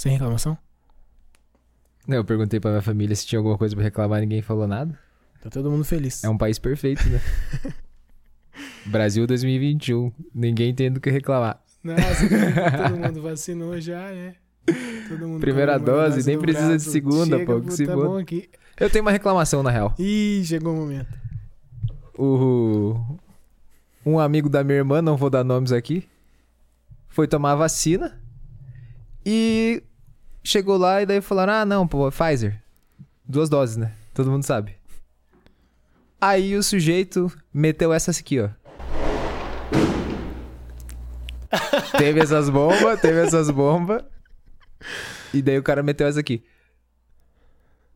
Sem reclamação? Eu perguntei pra minha família se tinha alguma coisa pra reclamar, ninguém falou nada. Tá todo mundo feliz. É um país perfeito, né? Brasil 2021. Ninguém tem do que reclamar. Nossa, todo mundo vacinou já, é. Todo mundo Primeira dose, nem precisa de segunda, Chega, pô, que se tá bom aqui. Eu tenho uma reclamação, na real. Ih, chegou o momento. O... Um amigo da minha irmã, não vou dar nomes aqui, foi tomar a vacina e chegou lá e daí falaram: ah, não, pô, Pfizer. Duas doses, né? Todo mundo sabe. Aí o sujeito meteu essa aqui, ó. teve essas bombas, teve essas bombas. E daí o cara meteu essa aqui.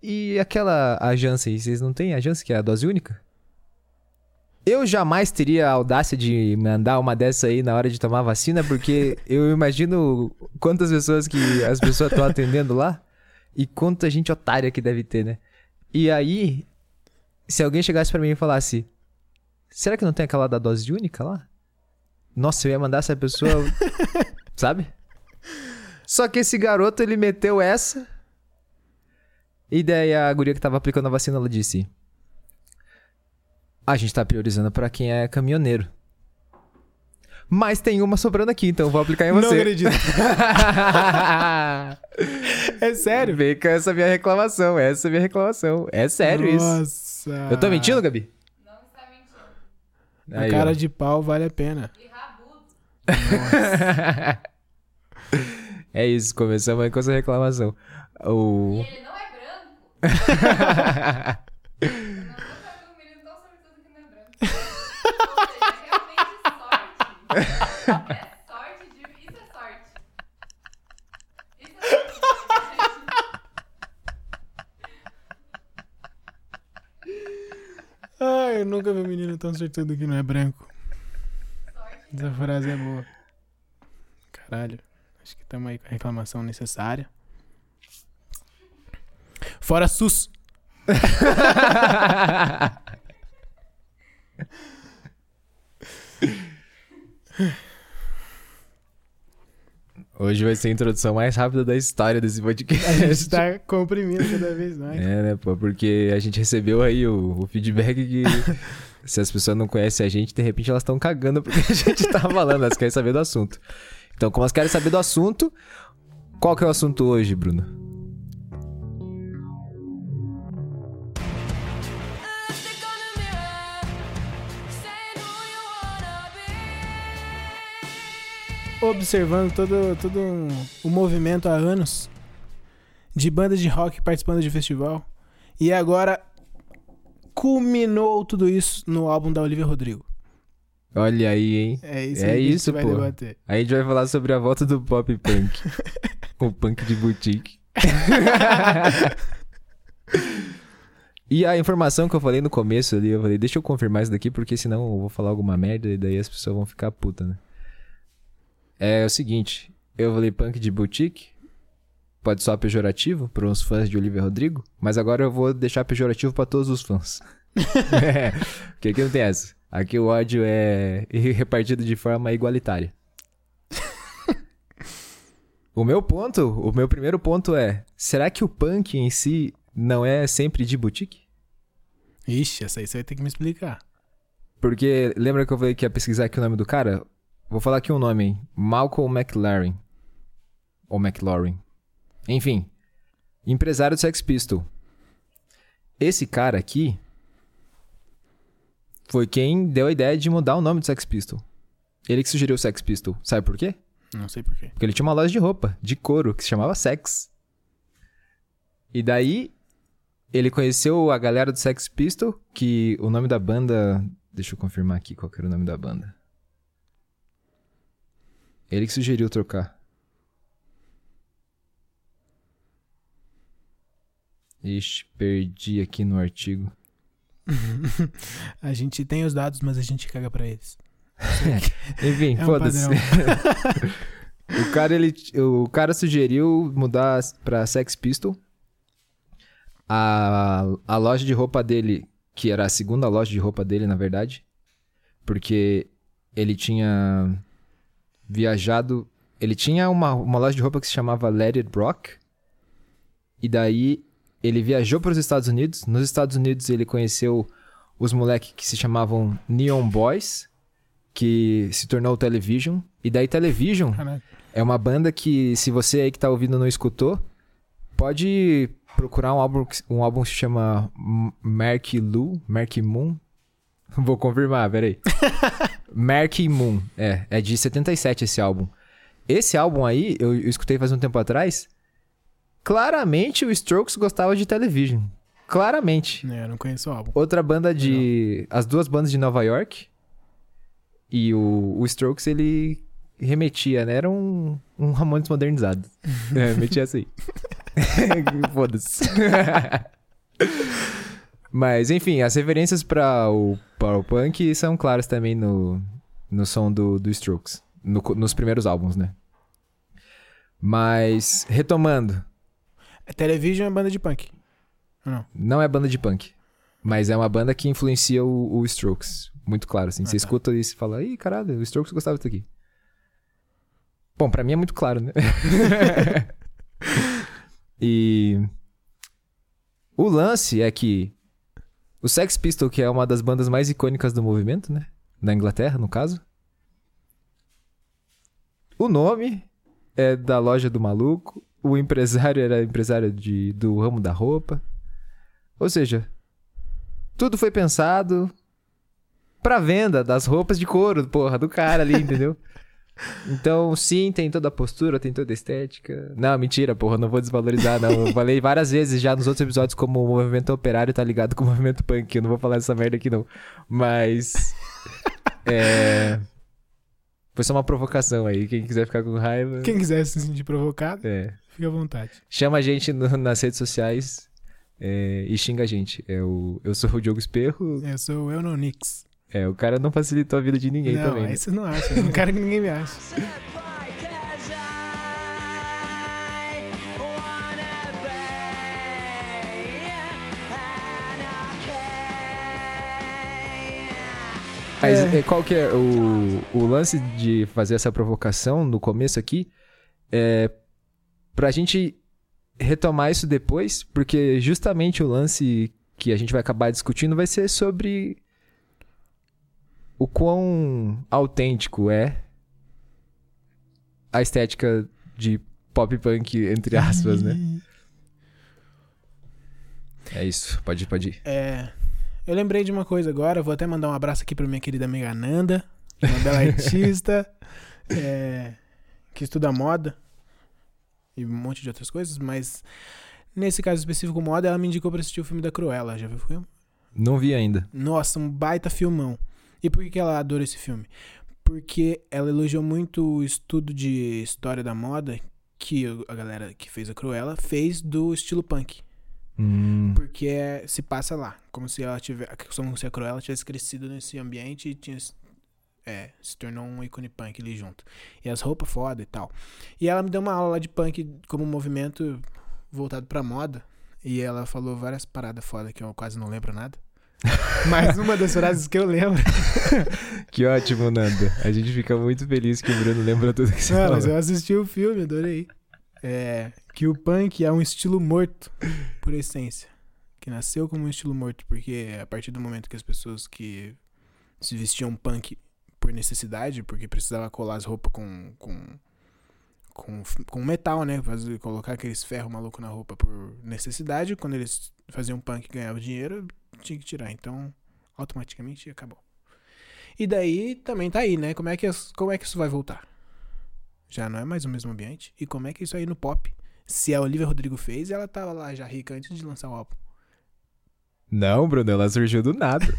E aquela a Janssen, vocês não têm a Janssen, que é a dose única? Eu jamais teria a audácia de mandar uma dessa aí na hora de tomar vacina, porque eu imagino quantas pessoas que as pessoas estão atendendo lá e quanta gente otária que deve ter, né? E aí, se alguém chegasse pra mim e falasse: Será que não tem aquela da dose única lá? Nossa, eu ia mandar essa pessoa. sabe? Só que esse garoto, ele meteu essa. E daí a guria que tava aplicando a vacina, ela disse: A gente tá priorizando pra quem é caminhoneiro. Mas tem uma sobrando aqui, então vou aplicar em Não você. acredito. É sério? Vem com essa minha reclamação. Essa é a minha reclamação. É sério isso. Nossa. Eu tô mentindo, Gabi? Não está mentindo. A cara ó. de pau vale a pena. E rabudo. É isso, começamos aí com essa reclamação. E O... ele não é branco. Eu não nunca vi um menino tão sortudo que não é branco. Ou seja, é realmente sorte. É sorte de. Isso é sorte. Isso é sorte. Ai, eu nunca vi um menino tão sortudo que não é branco. Sorte. Essa frase é boa. Caralho. Acho que estamos aí com a reclamação necessária. Fora SUS. Hoje vai ser a introdução mais rápida da história desse A podcast. gente tá comprimindo cada vez mais. É, né, pô? Porque a gente recebeu aí o, o feedback que se as pessoas não conhecem a gente, de repente elas estão cagando porque a gente tá falando, elas querem saber do assunto. Então, como elas querem saber do assunto, qual que é o assunto hoje, Bruno? Observando todo, todo um- o movimento há anos de bandas de rock participando de festival. E agora culminou tudo isso no álbum da Olivia Rodrigo. Olha aí, hein? É isso É isso, pô. debater. Aí a gente vai falar sobre a volta do pop punk. o punk de boutique. e a informação que eu falei no começo ali, eu falei, deixa eu confirmar isso daqui, porque senão eu vou falar alguma merda e daí as pessoas vão ficar putas, né? É o seguinte, eu falei punk de boutique, pode soar pejorativo para uns fãs de Olivia Rodrigo, mas agora eu vou deixar pejorativo para todos os fãs. é, porque aqui não tem essa. Aqui o ódio é repartido de forma igualitária. o meu ponto, o meu primeiro ponto é: será que o punk em si não é sempre de boutique? Ixi, essa aí você vai ter que me explicar. Porque lembra que eu falei que ia pesquisar aqui o nome do cara? Vou falar aqui um nome, hein? Malcolm McLaren. Ou McLaurin. Enfim, empresário do Sex Pistol. Esse cara aqui foi quem deu a ideia de mudar o nome do Sex Pistol. Ele que sugeriu o Sex Pistol. Sabe por quê? Não sei porquê. Porque ele tinha uma loja de roupa, de couro, que se chamava Sex. E daí, ele conheceu a galera do Sex Pistol, que o nome da banda... Deixa eu confirmar aqui qual que era o nome da banda. Ele que sugeriu trocar. Ixi, perdi aqui no artigo. A gente tem os dados, mas a gente caga pra eles. Enfim, É um foda-se. o, cara, ele, o cara sugeriu mudar pra Sex Pistol. A, a loja de roupa dele, que era a segunda loja de roupa dele, na verdade, porque ele tinha viajado Ele tinha uma, uma loja de roupa que se chamava Let It Rock. E daí ele viajou para os Estados Unidos. Nos Estados Unidos ele conheceu os moleques que se chamavam Neon Boys, que se tornou Television. E daí Television Caralho. é uma banda que, se você aí que tá ouvindo não escutou, pode procurar um álbum, que- um álbum que se chama M- Marky Lou, Marky Moon. Vou confirmar, peraí. Marky Moon, é, é de 77 esse álbum. Esse álbum aí, eu, eu escutei faz um tempo atrás. Claramente o Strokes gostava de Television. Claramente. É, não conheço o álbum. Outra banda de. As duas bandas de Nova York. E o, o Strokes, ele remetia, né? Era um, um Ramones modernizado. é, metia essa aí. Foda-se. Mas, enfim, as referências para o, para o punk são claras também no, no som do, do Strokes. no nos primeiros álbuns, né? Mas, retomando, A Television é banda de punk. Não. não é banda de punk. Mas é uma banda que influencia o, o Strokes. Muito claro, assim. Ah, Você tá. escuta isso e fala, ih, caralho, o Strokes gostava disso aqui. Bom, pra mim é muito claro, né? e... O lance é que o Sex Pistol, que é uma das bandas mais icônicas do movimento, né? Na Inglaterra, no caso. O nome é da loja do maluco. O empresário era empresário de, do ramo da roupa. Ou seja, tudo foi pensado pra venda das roupas de couro, porra, do cara ali, entendeu? Então, sim, tem toda a postura, tem toda a estética. Não, mentira, porra, não vou desvalorizar, não. Eu falei várias vezes já nos outros episódios como o movimento operário tá ligado com o movimento punk. Eu não vou falar dessa merda aqui, não. Mas. É. Foi só uma provocação aí. Quem quiser ficar com raiva. Quem quiser se sentir provocado, É. fica à vontade. Chama a gente no- nas redes sociais é, e xinga a gente. É o, eu sou o Diogo Esperro. Eu sou o Eunonix. É, o cara não facilitou a vida de ninguém não, também. né? aí vocês não acham. Eu não quero que ninguém me ache. Mas É. é, qual que é o, o lance de fazer essa provocação no começo aqui? É pra gente retomar isso depois, porque justamente o lance que a gente vai acabar discutindo vai ser sobre o quão autêntico é a estética de pop punk, entre aspas, né? É isso, pode ir, pode ir. É, eu lembrei de uma coisa agora, vou até mandar um abraço aqui pra minha querida amiga Nanda, uma bela artista, é, que estuda moda e um monte de outras coisas, mas nesse caso específico moda, ela me indicou pra assistir o filme da Cruella, já viu o filme? Não vi ainda. Nossa, um baita filmão. E por que ela adora esse filme? Porque ela elogiou muito o estudo de história da moda que a galera que fez a Cruella fez do estilo punk. Hum, Porque é- se passa lá. Como se ela tiver. Como se a Cruella tivesse crescido nesse ambiente e tinha. É, se tornou um ícone punk ali junto. E as roupas foda e tal. E ela me deu uma aula lá de punk como movimento voltado pra moda. E ela falou várias paradas foda que eu quase não lembro nada. Mas uma das frases que eu lembro. Que ótimo, Nanda. A gente fica muito feliz que o Bruno lembra tudo que você Não, falou. mas eu assisti o filme, adorei. É, que o punk é um estilo morto, por essência. Que nasceu como um estilo morto, porque a partir do momento que as pessoas que se vestiam punk por necessidade, porque precisava colar as roupas com, com, com, com metal, né? Fazer, colocar aqueles ferros maluco na roupa por necessidade, quando eles faziam punk e ganhavam dinheiro, tinha que tirar. Então, automaticamente acabou. E daí também tá aí, né? Como é que, como é que isso vai voltar? Já não é mais o mesmo ambiente. E como é que isso aí no pop? Se a Olivia Rodrigo fez, ela tava lá já rica antes de lançar o álbum. Não, Bruno, ela surgiu do nada.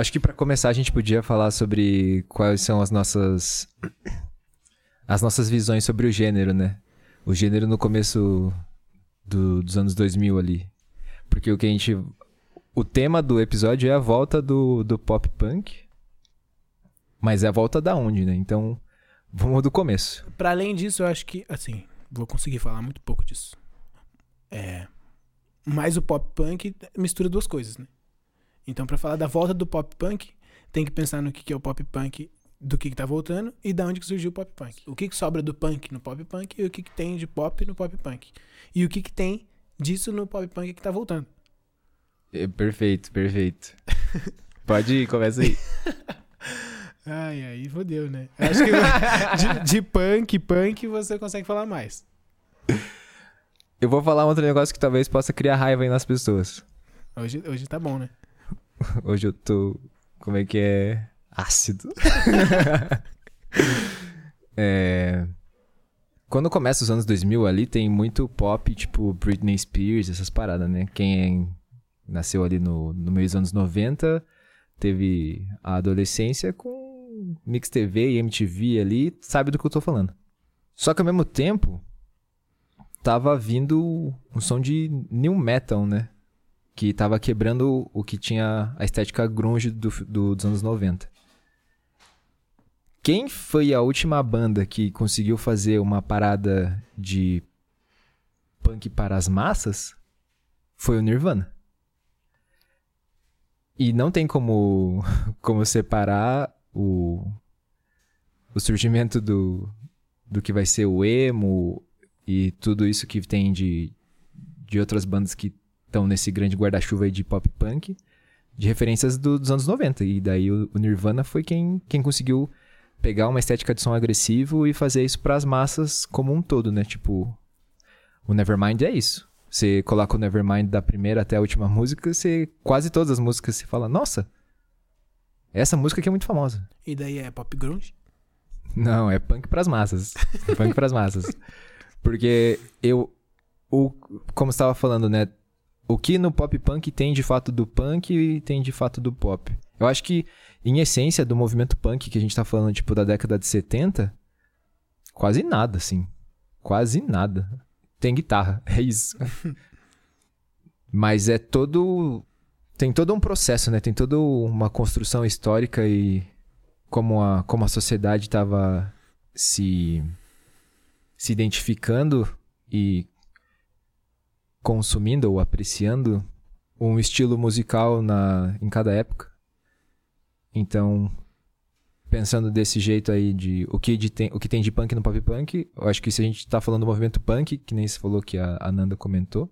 Acho que pra começar a gente podia falar sobre quais são as nossas as nossas visões sobre o gênero, né? O gênero no começo do- dos anos 2000 ali. Porque o que a gente o tema do episódio é a volta do, do pop punk. Mas é a volta da onde, né? Então, vamos do começo. Pra além disso, eu acho que, assim, vou conseguir falar muito pouco disso. É. Mas o pop punk mistura duas coisas, né? Então, pra falar da volta do pop punk, tem que pensar no que que é o pop punk, do que, que tá voltando e da onde que surgiu o pop punk. O que, que sobra do punk no pop punk e o que, que tem de pop no pop punk. E o que, que tem disso no pop punk que tá voltando. É, perfeito, perfeito. Pode ir, começa aí. Ai, aí fodeu, né? Acho que de, de punk, punk, você consegue falar mais. Eu vou falar um outro negócio que talvez possa criar raiva aí nas pessoas. Hoje, hoje tá bom, né? Hoje eu tô. Como é que é? Ácido. é. Quando começa os anos 2000 ali, tem muito pop, tipo Britney Spears, essas paradas, né? Quem nasceu ali no, no meio dos anos 90 teve a adolescência com Mix TV e MTV ali, sabe do que eu tô falando. Só que ao mesmo tempo, tava vindo um som de new metal, né? Que tava quebrando o que tinha a estética grunge do, do- dos anos 90. Quem foi a última banda que conseguiu fazer uma parada de punk para as massas foi o Nirvana. E não tem como, como separar o, o surgimento do, do que vai ser o emo e tudo isso que tem de, de outras bandas que estão nesse grande guarda-chuva de pop punk, de referências do- dos anos 90. E daí o, o Nirvana foi quem, quem conseguiu pegar uma estética de som agressivo e fazer isso para as massas como um todo, né? Tipo, o Nevermind é isso. Você coloca o Nevermind da primeira até a última música, você quase todas as músicas você fala: "Nossa, essa música aqui é muito famosa". E daí é pop grunge? Não, é punk pras massas. punk pras massas. Porque eu. O, como você estava falando, né? O que no pop punk tem de fato do punk e tem de fato do pop. Eu acho que, em essência, do movimento punk que a gente tá falando, tipo, da década de 70, quase nada, assim. Quase nada. Tem guitarra, é isso. Mas é todo. Tem todo um processo, né? Tem toda uma construção histórica e como a, como a sociedade estava se, se identificando e consumindo ou apreciando um estilo musical na, em cada época. Então, pensando desse jeito aí de o que, de tem, o que tem de punk no pop punk, eu acho que se a gente tá falando do movimento punk, que nem você falou que a, a Nanda comentou,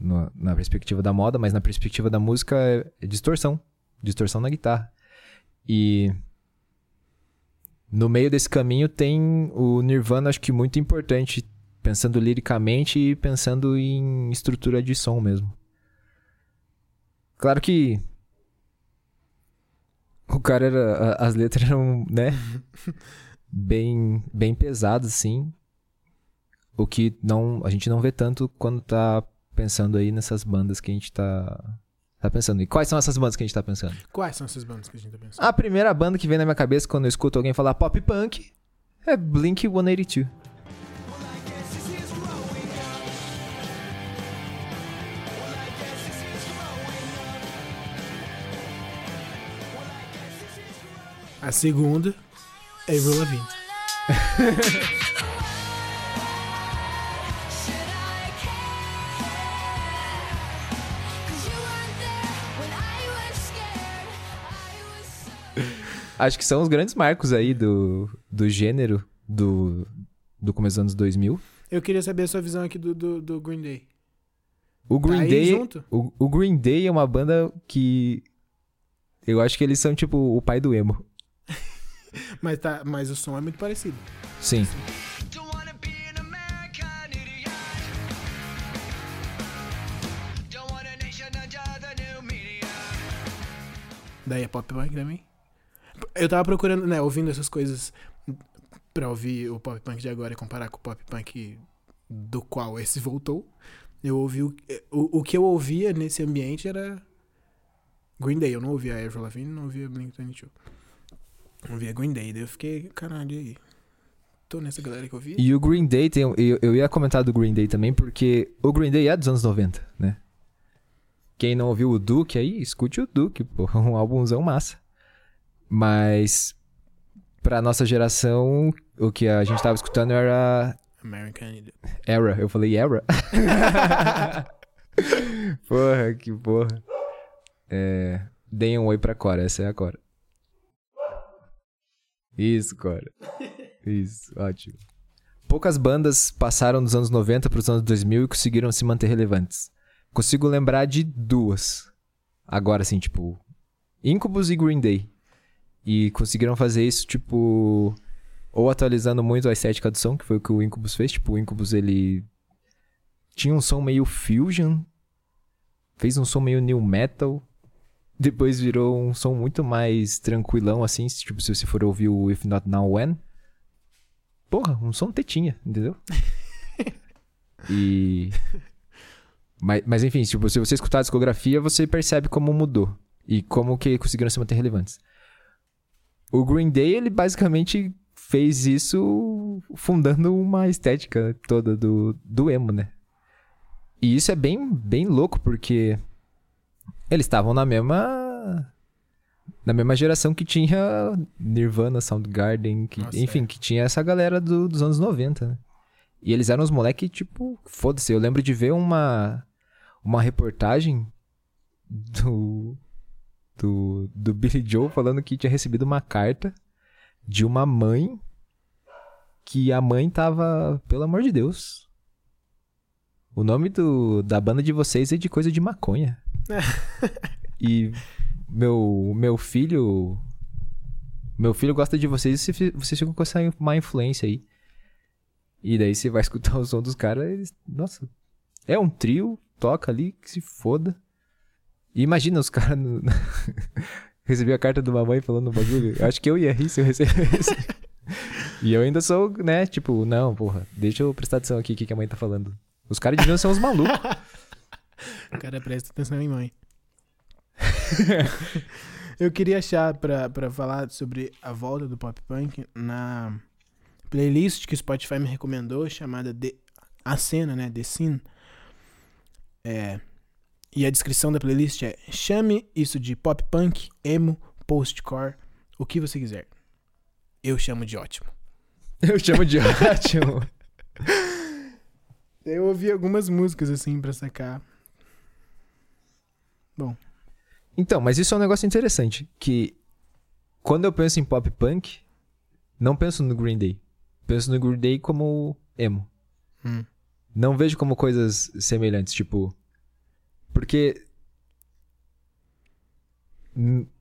no- na perspectiva da moda, mas na perspectiva da música é, é distorção. Distorção na guitarra. E no meio desse caminho tem o Nirvana, acho que muito importante, pensando liricamente e pensando em estrutura de som mesmo. Claro que o cara era. As letras eram, né? bem, bem pesadas, assim. O que não, a gente não vê tanto quando tá pensando aí nessas bandas que a gente tá, tá pensando. E quais são essas bandas que a gente tá pensando? Quais são essas bandas que a gente tá pensando? A primeira banda que vem na minha cabeça quando eu escuto alguém falar pop punk é Blink 182. A segunda é Avril Lavigne. Acho que são os grandes marcos aí do, do gênero do, do começo dos anos 2000. Eu queria saber a sua visão aqui do, do, do Green Day. O Green Tá Day, o, o Green Day é uma banda que eu acho que eles são tipo o pai do emo. Mas, tá, mas o som é muito parecido. Sim. Daí é pop punk também. Eu tava procurando, né, ouvindo essas coisas pra ouvir o pop punk de agora e comparar com o pop punk do qual esse voltou. Eu ouvi o, o, o que eu ouvia nesse ambiente era Green Day. Eu não ouvia a Avril Lavigne, não ouvia Blink-182. Eu ouvia Green Day. Daí eu fiquei, caralho, aí? Tô nessa galera que eu ouvi. E o Green Day, tem, eu, eu ia comentar do Green Day também, porque o Green Day é dos anos 90, né? Quem não ouviu o Duke aí, escute o Duke, pô, um álbumzão massa. Mas pra nossa geração, o que a gente tava escutando era American Idiot. Era. Eu falei Era? porra, que porra. É, deem um oi pra Cora, essa é a Cora. Isso, Cora. Isso, ótimo. Poucas bandas passaram dos anos 90 pros anos 2000 e conseguiram se manter relevantes. Consigo lembrar de duas. Agora, assim, tipo... Incubus e Green Day. E conseguiram fazer isso, tipo... Ou atualizando muito a estética do som, que foi o que o Incubus fez. Tipo, o Incubus, ele... Tinha um som meio fusion. Fez um som meio new metal. Depois virou um som muito mais tranquilão, assim. Tipo, se você for ouvir o If Not Now When. Porra, um som tetinha, entendeu? e... Mas, mas enfim, tipo, se você escutar a discografia, você percebe como mudou. E como que conseguiram se manter relevantes. O Green Day, ele basicamente fez isso fundando uma estética toda do, do emo, né? E isso é bem, bem louco, porque eles estavam na mesma. Na mesma geração que tinha Nirvana, Soundgarden, que, Nossa, enfim, é. que tinha essa galera do- dos anos 90, né? E eles eram os moleques, tipo, foda-se. Eu lembro de ver uma, uma reportagem do, do, do Billy Joe falando que tinha recebido uma carta de uma mãe que a mãe tava, pelo amor de Deus. O nome do, da banda de vocês é de coisa de maconha. E meu, meu filho. Meu filho gosta de vocês e vocês ficam com essa má influência aí. E daí você vai escutar o som dos caras, eles. Nossa. É um trio, toca ali, que se foda. E imagina os caras. No... Recebi a carta de uma mãe falando um bagulho. Acho que eu ia rir se eu recebesse. e eu ainda sou, né? Tipo, não, porra, deixa eu prestar atenção aqui o que que a mãe tá falando. Os caras deviam ser uns malucos. O cara presta atenção em mãe. Eu queria achar pra, pra falar sobre a volta do pop punk na playlist que o Spotify me recomendou, chamada The, A Cena, né? The Scene. É, e a descrição da playlist é: chame isso de pop punk, emo, postcore, o que você quiser. Eu chamo de ótimo. Eu chamo de ótimo. Eu ouvi algumas músicas assim pra sacar. Então, mas isso é um negócio interessante. Que quando eu penso em pop punk, não penso no Green Day. Penso no Green Day como emo. Hum. Não vejo como coisas semelhantes, tipo. Porque.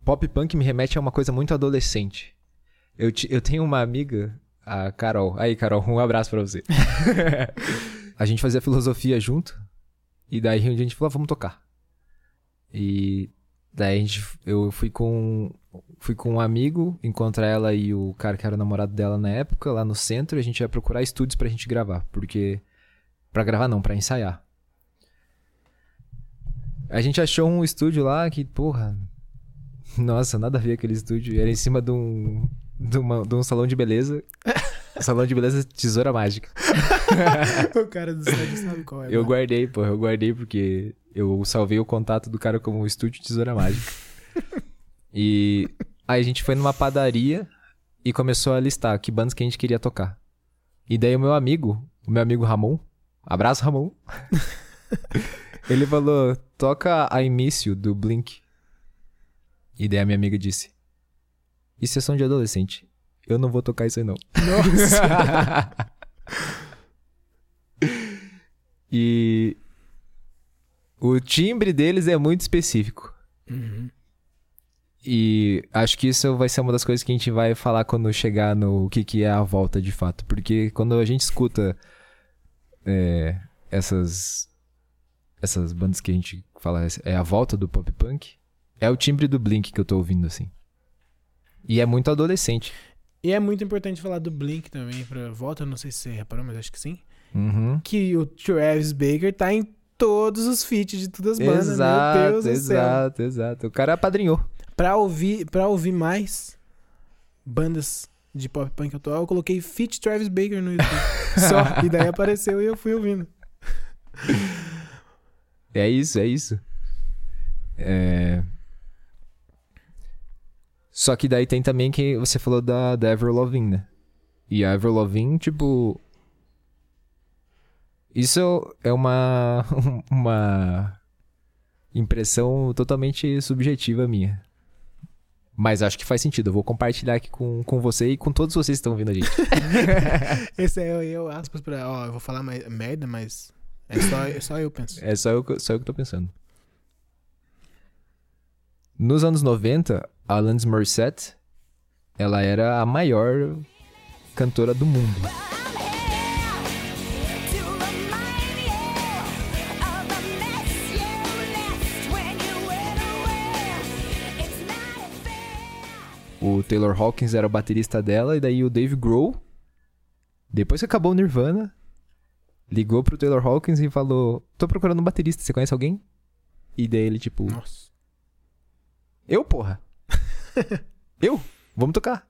Pop punk me remete a uma coisa muito adolescente. Eu, ti- eu tenho uma amiga, a Carol. Aí, Carol, um abraço pra você. a gente fazia filosofia junto. E daí um dia a gente falou, "Ah, vamos tocar. E daí a gente, eu fui com, fui com um amigo encontrar ela e o cara que era o namorado dela na época, lá no centro. E a gente ia procurar estúdios pra gente gravar. Porque. Pra gravar não, pra ensaiar. A gente achou um estúdio lá que, porra. Nossa, nada a ver aquele estúdio. Era em cima de um. De, uma- de um salão de beleza. salão de beleza Tesoura Mágica. o cara do site sabe qual é. Eu mano. guardei, pô, eu guardei porque eu salvei o contato do cara como estúdio Tesoura Mágica. e aí a gente foi numa padaria e começou a listar que bandas que a gente queria tocar. E daí o meu amigo, o meu amigo Ramon, abraço Ramon, ele falou, toca a Início do Blink. E daí a minha amiga disse, isso é som de adolescente, eu não vou tocar isso aí não. Nossa. E o timbre deles é muito específico. Uhum. E acho que isso vai ser uma das coisas que a gente vai falar quando chegar no que, que é a volta de fato. Porque quando a gente escuta é, essas, essas bandas que a gente fala é a volta do pop punk, é o timbre do Blink que eu tô ouvindo assim. E é muito adolescente. E é muito importante falar do Blink também pra volta, não sei se você reparou, mas acho que sim. Uhum. Que o Travis Baker tá em todos os feats de todas as bandas, meu Exato, Deus do céu. exato, exato. O cara apadrinhou. Pra ouvir, pra ouvir mais bandas de pop punk atual, eu coloquei feat Travis Baker no YouTube. Só. E daí apareceu e eu fui ouvindo. É isso, é isso. É... Só que daí tem também que você falou da, da Avril Lavigne, né? E a Avril Lavigne, tipo... Isso é uma... uma impressão totalmente subjetiva minha. Mas acho que faz sentido. Eu vou compartilhar aqui com, com você e com todos vocês que estão ouvindo a gente. Esse é eu, eu aspas pra. Ó, eu vou falar mais, merda, mas. É só, é só eu penso. É só eu, que- só eu que tô pensando. Nos anos 90, a Alanis Morissette, ela era a maior cantora do mundo. O Taylor Hawkins era o baterista dela, e daí o Dave Grohl, depois que acabou o Nirvana, ligou pro Taylor Hawkins e falou: Tô procurando um baterista, você conhece alguém? E daí ele, tipo, Nossa. eu, porra. eu? Vamos tocar.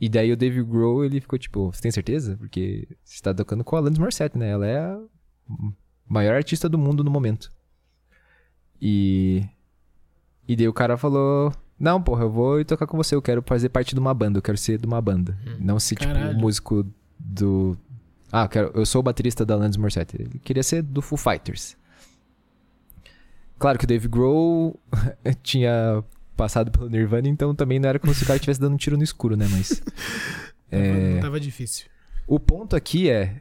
E daí o Dave Grohl, ele ficou tipo, você tem certeza? Porque você tá tocando com a Alanis Morissette, né? Ela é a maior artista do mundo no momento. E... E daí o cara falou, não, porra, eu vou tocar com você, eu quero fazer parte de uma banda, eu quero ser de uma banda. Não ser, tipo, Caralho. músico do... Ah, eu, quero, eu sou o baterista da Alanis Morissette. Ele queria ser do Foo Fighters. Claro que o Dave Grohl tinha passado pelo Nirvana, então também não era como se o cara estivesse dando um tiro no escuro, né? Mas. é, Não tava difícil. O ponto aqui é.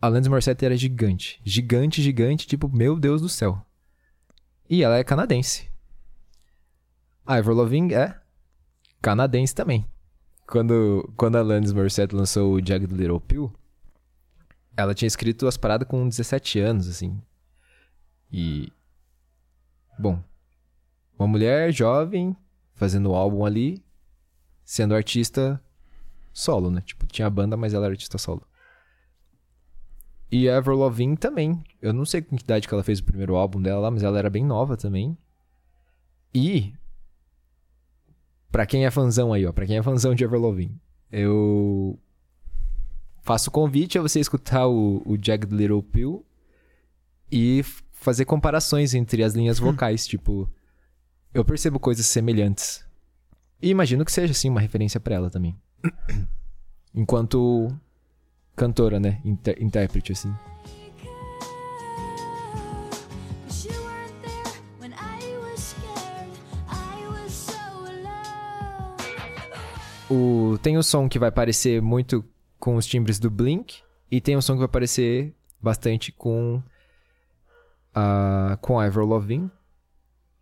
A Alanis Morissette era gigante. Gigante, gigante, tipo, meu Deus do céu. E ela é canadense. A Avril Lavigne é canadense também. Quando, quando a Alanis Morissette lançou o Jagged Little Pill, ela tinha escrito as paradas com 17 anos, assim. E... Bom, uma mulher jovem fazendo o álbum ali, sendo artista solo, né? Tipo, tinha banda, mas ela era artista solo. E a Avril Lavigne também. Eu não sei com que idade que ela fez o primeiro álbum dela mas ela era bem nova também. E Pra quem é fãzão aí, ó, pra quem é fãzão de Lavigne, eu faço convite a você escutar o, o Jagged Little Pill e fazer comparações entre as linhas vocais, tipo, eu percebo coisas semelhantes. E imagino que seja assim uma referência pra ela também. Enquanto cantora, né, Inter- intérprete assim. O, tem o som que vai parecer muito com os timbres do Blink e tem um som que vai parecer bastante com a com a Avril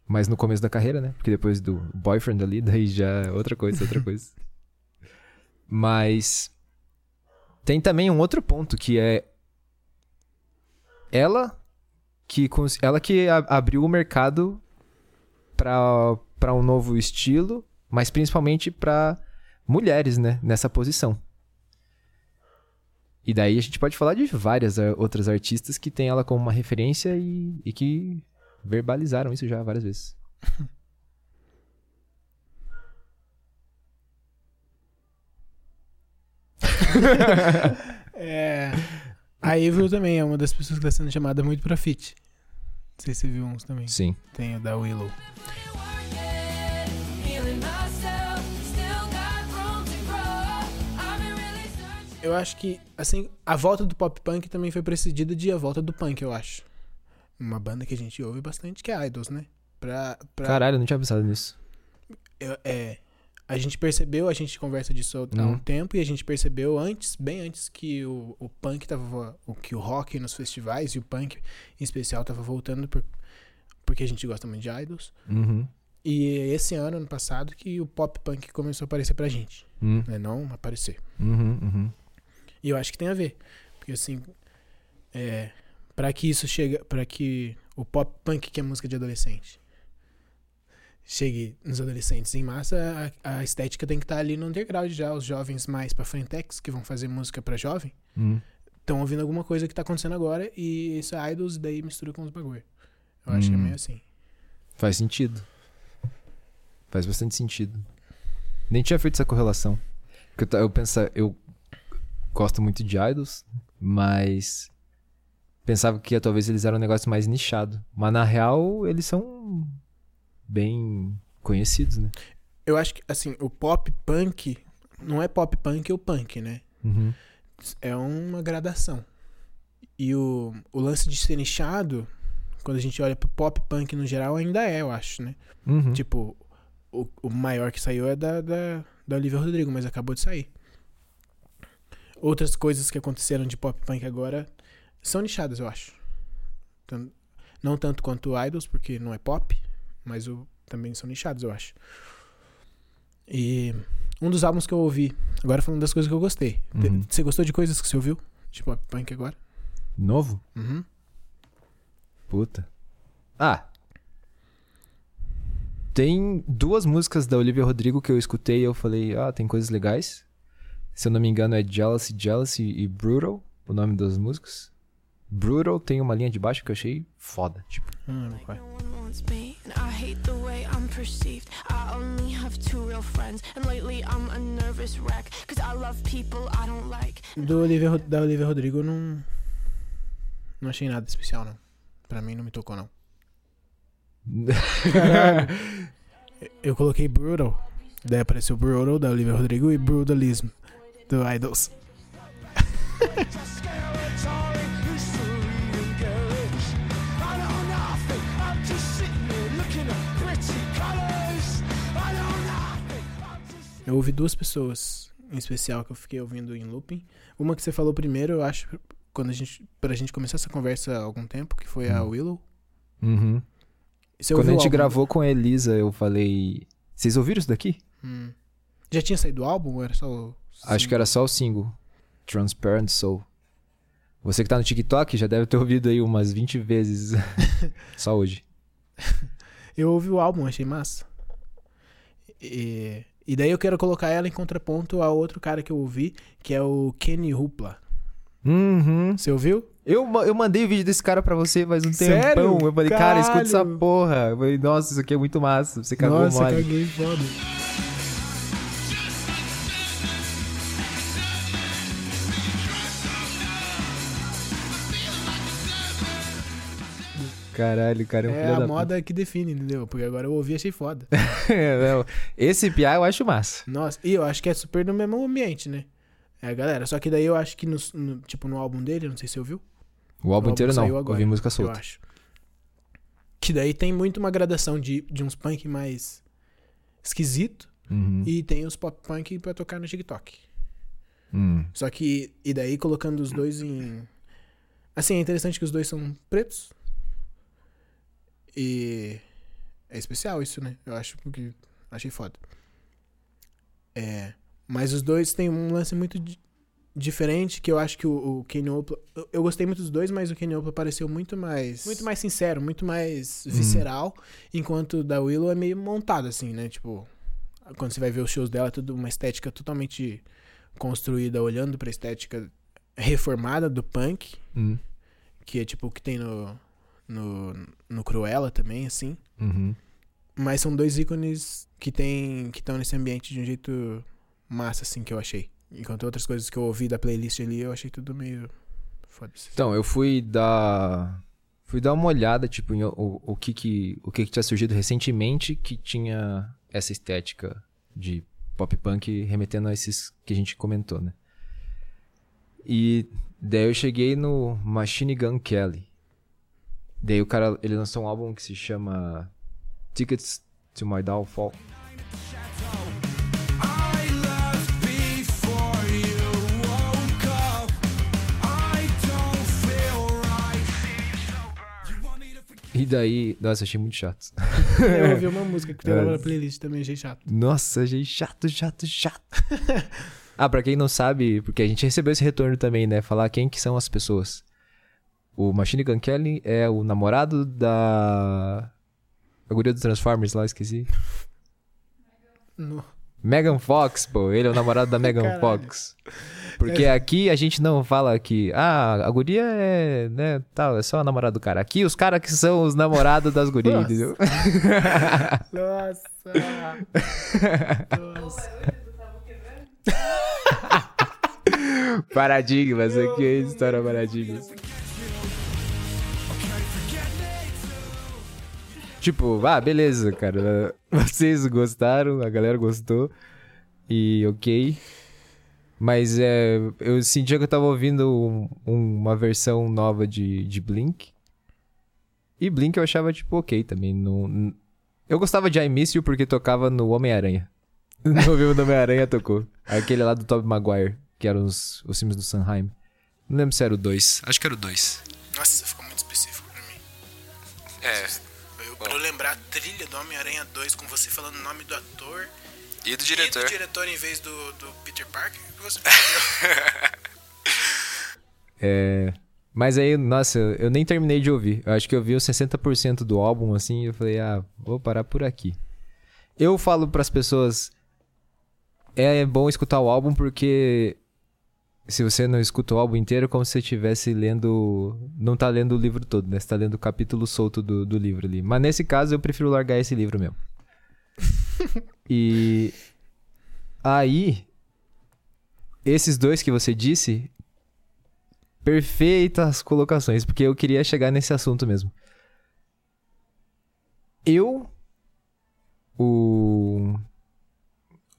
mas no começo da carreira, né? Porque depois do Boyfriend ali, daí já é outra coisa, outra coisa. Mas tem também um outro ponto que é ela que ela que abriu o mercado para um novo estilo, mas principalmente para mulheres, né, nessa posição. E daí a gente pode falar de várias ah, outras artistas que tem ela como uma referência e, e que verbalizaram isso já várias vezes. É. A Avril também é uma das pessoas que está sendo chamada muito pra feat. Não sei se você viu uns também. Sim. Tem o da Willow. Eu acho que, assim, a volta do pop punk também foi precedida de a volta do punk, eu acho. Uma banda que a gente ouve bastante, que é Idols, né? Pra, pra, Caralho, eu não tinha pensado nisso. eu- é, a gente percebeu, a gente conversa disso há Uhum. um tempo, e a gente percebeu antes, bem antes, que o, o punk tava. O, que o rock nos festivais e o punk em especial tava voltando por, porque a gente gosta muito de Idols. Uhum. E esse ano, ano passado, que o pop punk começou a aparecer pra gente. Uhum. Né? Não aparecer. Uhum. Uhum. E eu acho que tem a ver. Porque assim, é, para que isso chegue, para que o pop punk, que é música de adolescente, chegue nos adolescentes em massa, a, a estética tem que estar ali no underground já. Os jovens mais pra frentex, que vão fazer música pra jovem, estão ouvindo alguma coisa que tá acontecendo agora e isso é idols, daí mistura com os bagulho. Eu acho que é Hum. meio assim. Faz sentido. Faz bastante sentido. Nem tinha feito essa correlação. Porque eu, eu penso, eu gosto muito de idols, mas pensava que talvez eles eram um negócio mais nichado. Mas na real, eles são bem conhecidos, né? Eu acho que, assim, o pop punk não é pop punk ou punk, né? Uhum. É uma gradação. E o, o lance de ser nichado, quando a gente olha pro pop punk no geral, ainda é, eu acho, né? Uhum. Tipo, o, o maior que saiu é da, da, da Olivia Rodrigo, mas acabou de sair. Outras coisas que aconteceram de pop punk agora são nichadas, eu acho. Tan- Não tanto quanto Idols, porque não é pop, mas o, também são nichados, eu acho. E um dos álbuns que eu ouvi, agora falando das coisas que eu gostei. Te- Uhum. Você gostou de coisas que você ouviu? De pop punk agora? Novo? Uhum. Puta. Ah. Tem duas músicas da Olivia Rodrigo que eu escutei e eu falei, ah, tem coisas legais. Se eu não me engano é Jealousy, Jealousy e Brutal, o nome das músicas. Brutal tem uma linha de baixo que eu achei foda, tipo. Hum, meu pai. No one wants me, and I hate the way I'm perceived. I only have two real friends, and lately I'm a nervous wreck. Cause I love people I don't like. Do Olivia, da Olivia Rodrigo não. Não achei nada especial, não. Pra mim não me tocou, não. Eu coloquei Brutal. Daí apareceu Brutal da Olivia Rodrigo e Brutalism do Idols. Eu ouvi duas pessoas em especial que eu fiquei ouvindo em looping. Uma que você falou primeiro, eu acho, quando a gente, pra gente começar essa conversa há algum tempo, que foi a Hum. Willow. Uhum. Quando a gente gravou com a Elisa, eu falei. Vocês ouviram isso daqui? Hum. Já tinha saído o álbum ou era só. Acho que era só o single. Transparent Soul. Você que tá no TikTok já deve ter ouvido aí umas 20 vezes. só hoje. Eu ouvi o álbum, achei massa. E, e daí eu quero colocar ela em contraponto a outro cara que eu ouvi, que é o Kenny Hoopla. Uhum. Você ouviu? Eu, eu mandei o vídeo desse cara pra você faz um Sério? tempão. Eu falei, cara, escuta essa Caralho. porra. Eu falei, nossa, isso aqui é muito massa. Você cagou Nossa, mole. caguei foda. Caralho, cara é um É a da moda que define, entendeu? Porque agora eu ouvi e achei foda. puta. Não, Esse piá eu acho massa. Nossa, e eu acho que é super no mesmo ambiente, né? É, galera. Só que daí eu acho que no, no- tipo no álbum dele, não sei se você ouviu. O álbum O inteiro álbum não. agora, Ouvi música Eu solta. acho. Que daí tem muito uma gradação de, de uns punk mais esquisito Uhum. e tem os pop punk pra tocar no TikTok. Hum. Só que, e daí colocando os dois em. Assim, é interessante que os dois são pretos. E. É especial isso, né? Eu acho porque. Achei foda. É. Mas os dois têm um lance muito di- diferente que eu acho que o, o Kenny Opla. eu- Eu gostei muito dos dois, mas o Kenny Opla pareceu muito mais. Muito mais sincero, muito mais visceral. Enquanto o da Willow é meio montado, assim, né? Tipo. Quando você vai ver os shows dela, é tudo uma estética totalmente construída olhando pra estética reformada do punk, Hum. que é tipo o que tem no, no, no Cruella também, assim. Uhum. Mas são dois ícones que tem que estão nesse ambiente de um jeito massa, assim, que eu achei. Enquanto outras coisas que eu ouvi da playlist ali, eu achei tudo meio. Foda-se. Então, eu fui dar. Fui dar uma olhada, tipo, em o, o, que, que, o que, que tinha surgido recentemente que tinha essa estética de pop punk remetendo a esses que a gente comentou, né? E daí eu cheguei no Machine Gun Kelly. Daí o cara, ele lançou um álbum que se chama Tickets to My Downfall. E daí, nossa, achei muito chato. Eu ouvi uma música que tem É. na playlist também, achei chato. Nossa, achei chato, chato, chato. ah, pra quem não sabe, porque a gente recebeu esse retorno também, né? Falar quem que são as pessoas. O Machine Gun Kelly é o namorado da... A guria do Transformers lá, esqueci. No- Megan Fox, pô. Ele é o namorado da Megan Caralho. Fox. Porque aqui a gente não fala que... Ah, a guria é... Né, tal, é só a namorada do cara. Aqui os caras que são os namorados das gurias, Nossa. entendeu? Nossa! Nossa. Paradigmas, aqui é história paradigmas. Tipo, ah, beleza, cara. Vocês gostaram, a galera gostou. E ok. Mas é, eu sentia que eu tava ouvindo um- uma versão nova de, de Blink. E Blink eu achava, tipo, ok também. Não, eu gostava de I Miss You porque tocava no Homem-Aranha. No filme do Homem-Aranha tocou. Aquele lá do Tobey Maguire, que eram os, os filmes do Sanheim. Não lembro se era o 2. Acho que era o 2. Nossa, do Homem-Aranha 2 com você falando o nome do ator E do e diretor. do diretor em vez do, do Peter Parker, que você perdeu. É. Mas aí, nossa, eu, eu nem terminei de ouvir. Eu acho que eu vi os 60% do álbum, assim, e eu falei, ah, vou parar por aqui. Eu falo pras pessoas. É bom escutar o álbum porque. Se você não escuta o álbum inteiro, é como se você estivesse lendo. Não tá lendo o livro todo, né? Você tá lendo o capítulo solto do, do livro ali. Mas nesse caso, eu prefiro largar esse livro mesmo. e. Aí. Esses dois que você disse, perfeitas colocações, porque eu queria chegar nesse assunto mesmo. Eu. O.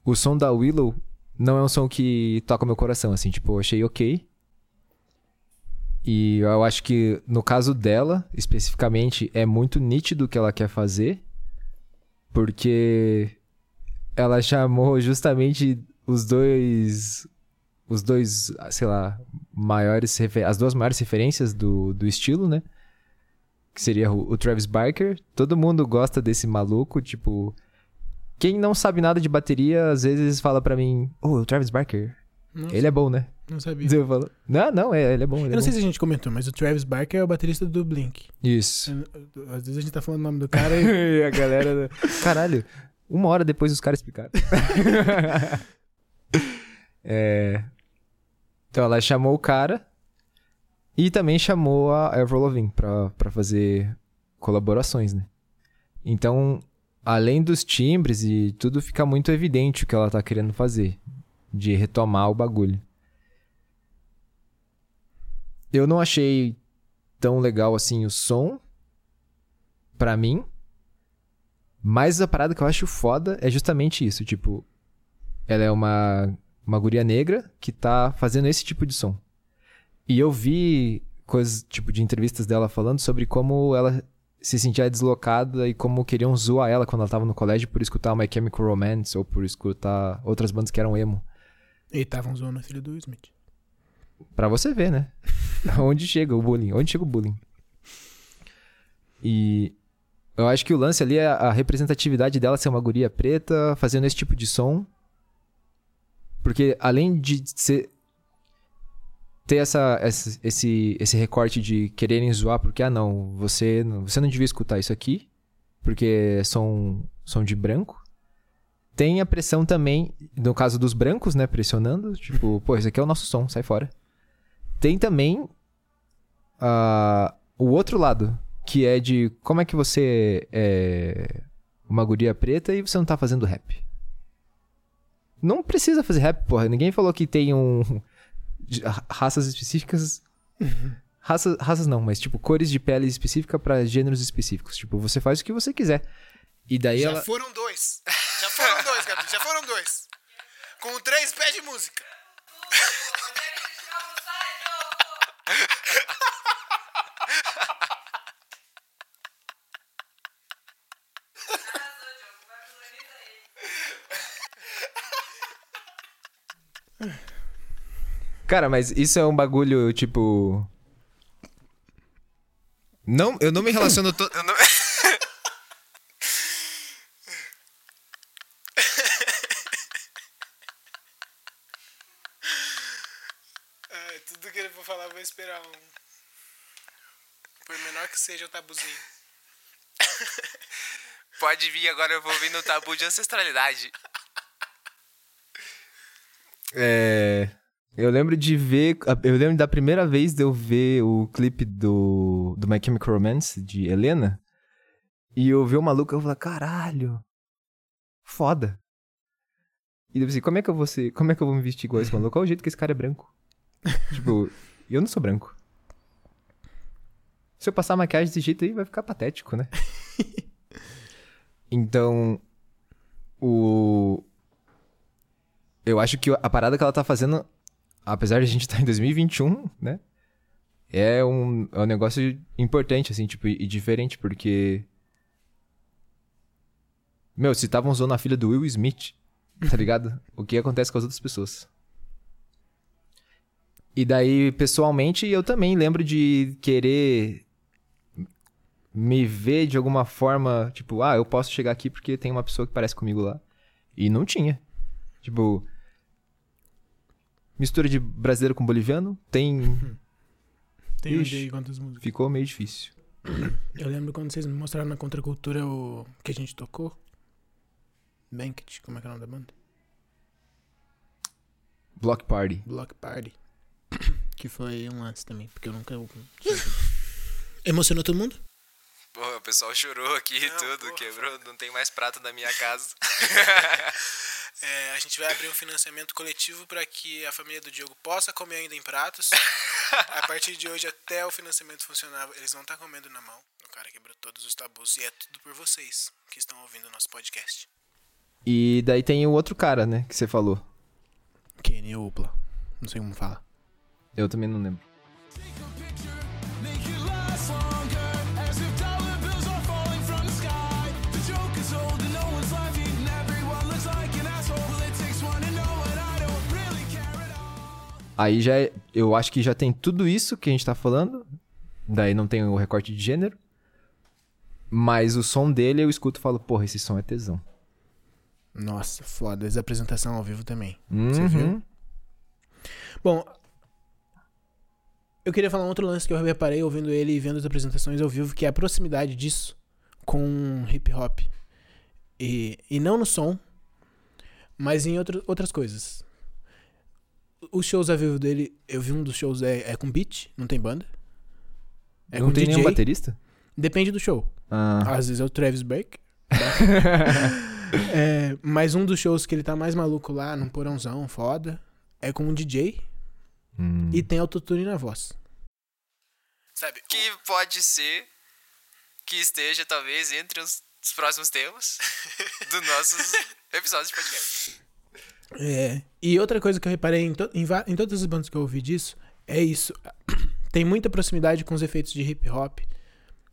O som da Willow não é um som que toca meu coração, assim, tipo, eu achei ok. E eu acho que no caso dela, especificamente, é muito nítido o que ela quer fazer, porque ela chamou justamente os dois os dois, sei lá, maiores as duas maiores referências do, do estilo, né? Que seria o, o Travis Barker. Todo mundo gosta desse maluco, tipo, quem não sabe nada de bateria, às vezes fala pra mim, "Oh, o Travis Barker, Não, ele é bom, né?" não sabia. Eu falo, "Não, não, é, ele é bom, ele Eu é não bom." sei se a gente comentou, mas o Travis Barker é o baterista do Blink. Isso. Às vezes a gente tá falando o nome do cara e e a galera, caralho, uma hora depois os caras explicaram. É, Então ela chamou o cara e também chamou a Avril Lavigne pra, pra fazer colaborações, né? Então, além dos timbres e tudo, fica muito evidente o que ela tá querendo fazer. De retomar o bagulho. Eu não achei tão legal assim o som. Pra mim. Mas a parada que eu acho foda é justamente isso. Tipo, ela é uma, uma guria negra que tá fazendo esse tipo de som. E eu vi coisas, tipo, de entrevistas dela falando sobre como ela se sentia deslocada e como queriam zoar ela quando ela tava no colégio por escutar My Chemical Romance ou por escutar outras bandas que eram emo. E estavam zoando a filha do Will Smith. Pra você ver, né? Onde chega o bullying? Onde chega o bullying? E eu acho que o lance ali é a representatividade dela ser uma guria preta, fazendo esse tipo de som. Porque além de ser ter essa, esse, esse recorte de quererem zoar, porque, ah, não, você, você não devia escutar isso aqui, porque som, som de branco. Tem a pressão também, no caso dos brancos, né, pressionando, tipo, pô, esse aqui é o nosso som, sai fora. Tem também ah, o outro lado, que é de como é que você é uma guria preta e você não tá fazendo rap. Não precisa fazer rap, porra. Ninguém falou que tem um. Raças específicas. Raças, raças não, mas tipo, cores de pele específica pra gêneros específicos. Tipo, você faz o que você quiser. E daí Já ela. foram dois. Já foram dois, Gabi. Já foram dois. Com três pés de música. Cara, mas isso é um bagulho, tipo. Não, eu não me relaciono. To... eu não- tudo que ele for falar, eu vou esperar um. Por menor que seja o tabuzinho. Pode vir, agora eu vou vir no tabu de ancestralidade. É. Eu lembro de ver. Eu lembro da primeira vez de eu ver o clipe do, do My Chemical Romance, de Helena. E eu vi o maluco e eu falei, caralho. Foda. E eu pensei, como é que eu vou ser. Como é que eu vou me vestir igual esse maluco? Qual é o jeito que esse cara é branco? tipo, eu não sou branco. Se eu passar maquiagem desse jeito aí, vai ficar patético, né? Então, o. Eu acho que a parada que ela tá fazendo, apesar de a gente estar em 2021, né? É um, é um negócio importante, assim, tipo, e diferente, porque. Meu, se estavam usando a filha do Will Smith, tá ligado? o que acontece com as outras pessoas. E daí, pessoalmente, eu também lembro de querer me ver de alguma forma, tipo, ah, eu posso chegar aqui porque tem uma pessoa que parece comigo lá. E não tinha. Tipo, mistura de brasileiro com boliviano, tem. Tem um Ixi. aí quantas músicas. Ficou meio difícil. Eu lembro quando vocês me mostraram na Contracultura o que a gente tocou. Banquet, como é que é o nome da banda? Block Party. Block Party. Que foi um lance também, porque eu nunca. Emocionou todo mundo? Pô, o pessoal chorou aqui e tudo, porra, quebrou, não tem mais prato na minha casa. É, a gente vai abrir um financiamento coletivo para que a família do Diogo possa comer ainda em pratos. a partir de hoje, até o financiamento funcionar, eles vão estar comendo na mão. O cara quebrou todos os tabus e é tudo por vocês que estão ouvindo o nosso podcast. E daí tem o outro cara, né, que você falou. Kenny Upla. Não sei como fala. Eu também não lembro. Aí já é- eu acho que já tem tudo isso que a gente tá falando. Daí não tem o recorte de gênero. Mas o som dele eu escuto e falo, porra, esse som é tesão. Nossa, foda. Essa apresentação ao vivo também. Você Uhum. viu? Bom, eu queria falar um outro lance que eu reparei ouvindo ele e vendo as apresentações ao vivo, que é a proximidade disso com hip hop. E, e não no som, mas em outro, outras coisas. Os shows ao vivo dele, eu vi um dos shows é, é com beat, não tem banda. É não com tem DJ. nenhum baterista? Depende do show. Ah. Às vezes é o Travis Baker. é, mas um dos shows que ele tá mais maluco lá, num porãozão, foda, é com um DJ Hum. e tem autotune na voz. Sabe? Que pode ser que esteja, talvez, entre os, os próximos temas dos nossos episódios de podcast. É, e outra coisa que eu reparei em, to- em, em todas as bandas que eu ouvi disso é isso. Tem muita proximidade com os efeitos de hip hop.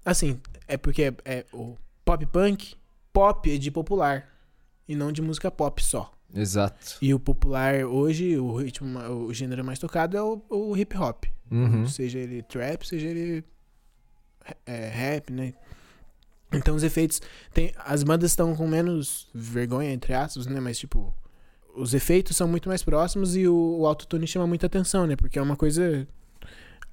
Assim, é porque é, é o pop punk, pop é de popular e não de música pop só. Exato. E o popular hoje, o ritmo, o gênero mais tocado é o, o hip hop. Uhum. Seja ele trap, seja ele é, rap, né? Então os efeitos. Tem, as bandas estão com menos vergonha, entre aspas, né? Mas tipo, os efeitos são muito mais próximos e o, o autotune chama muita atenção, né? Porque é uma coisa.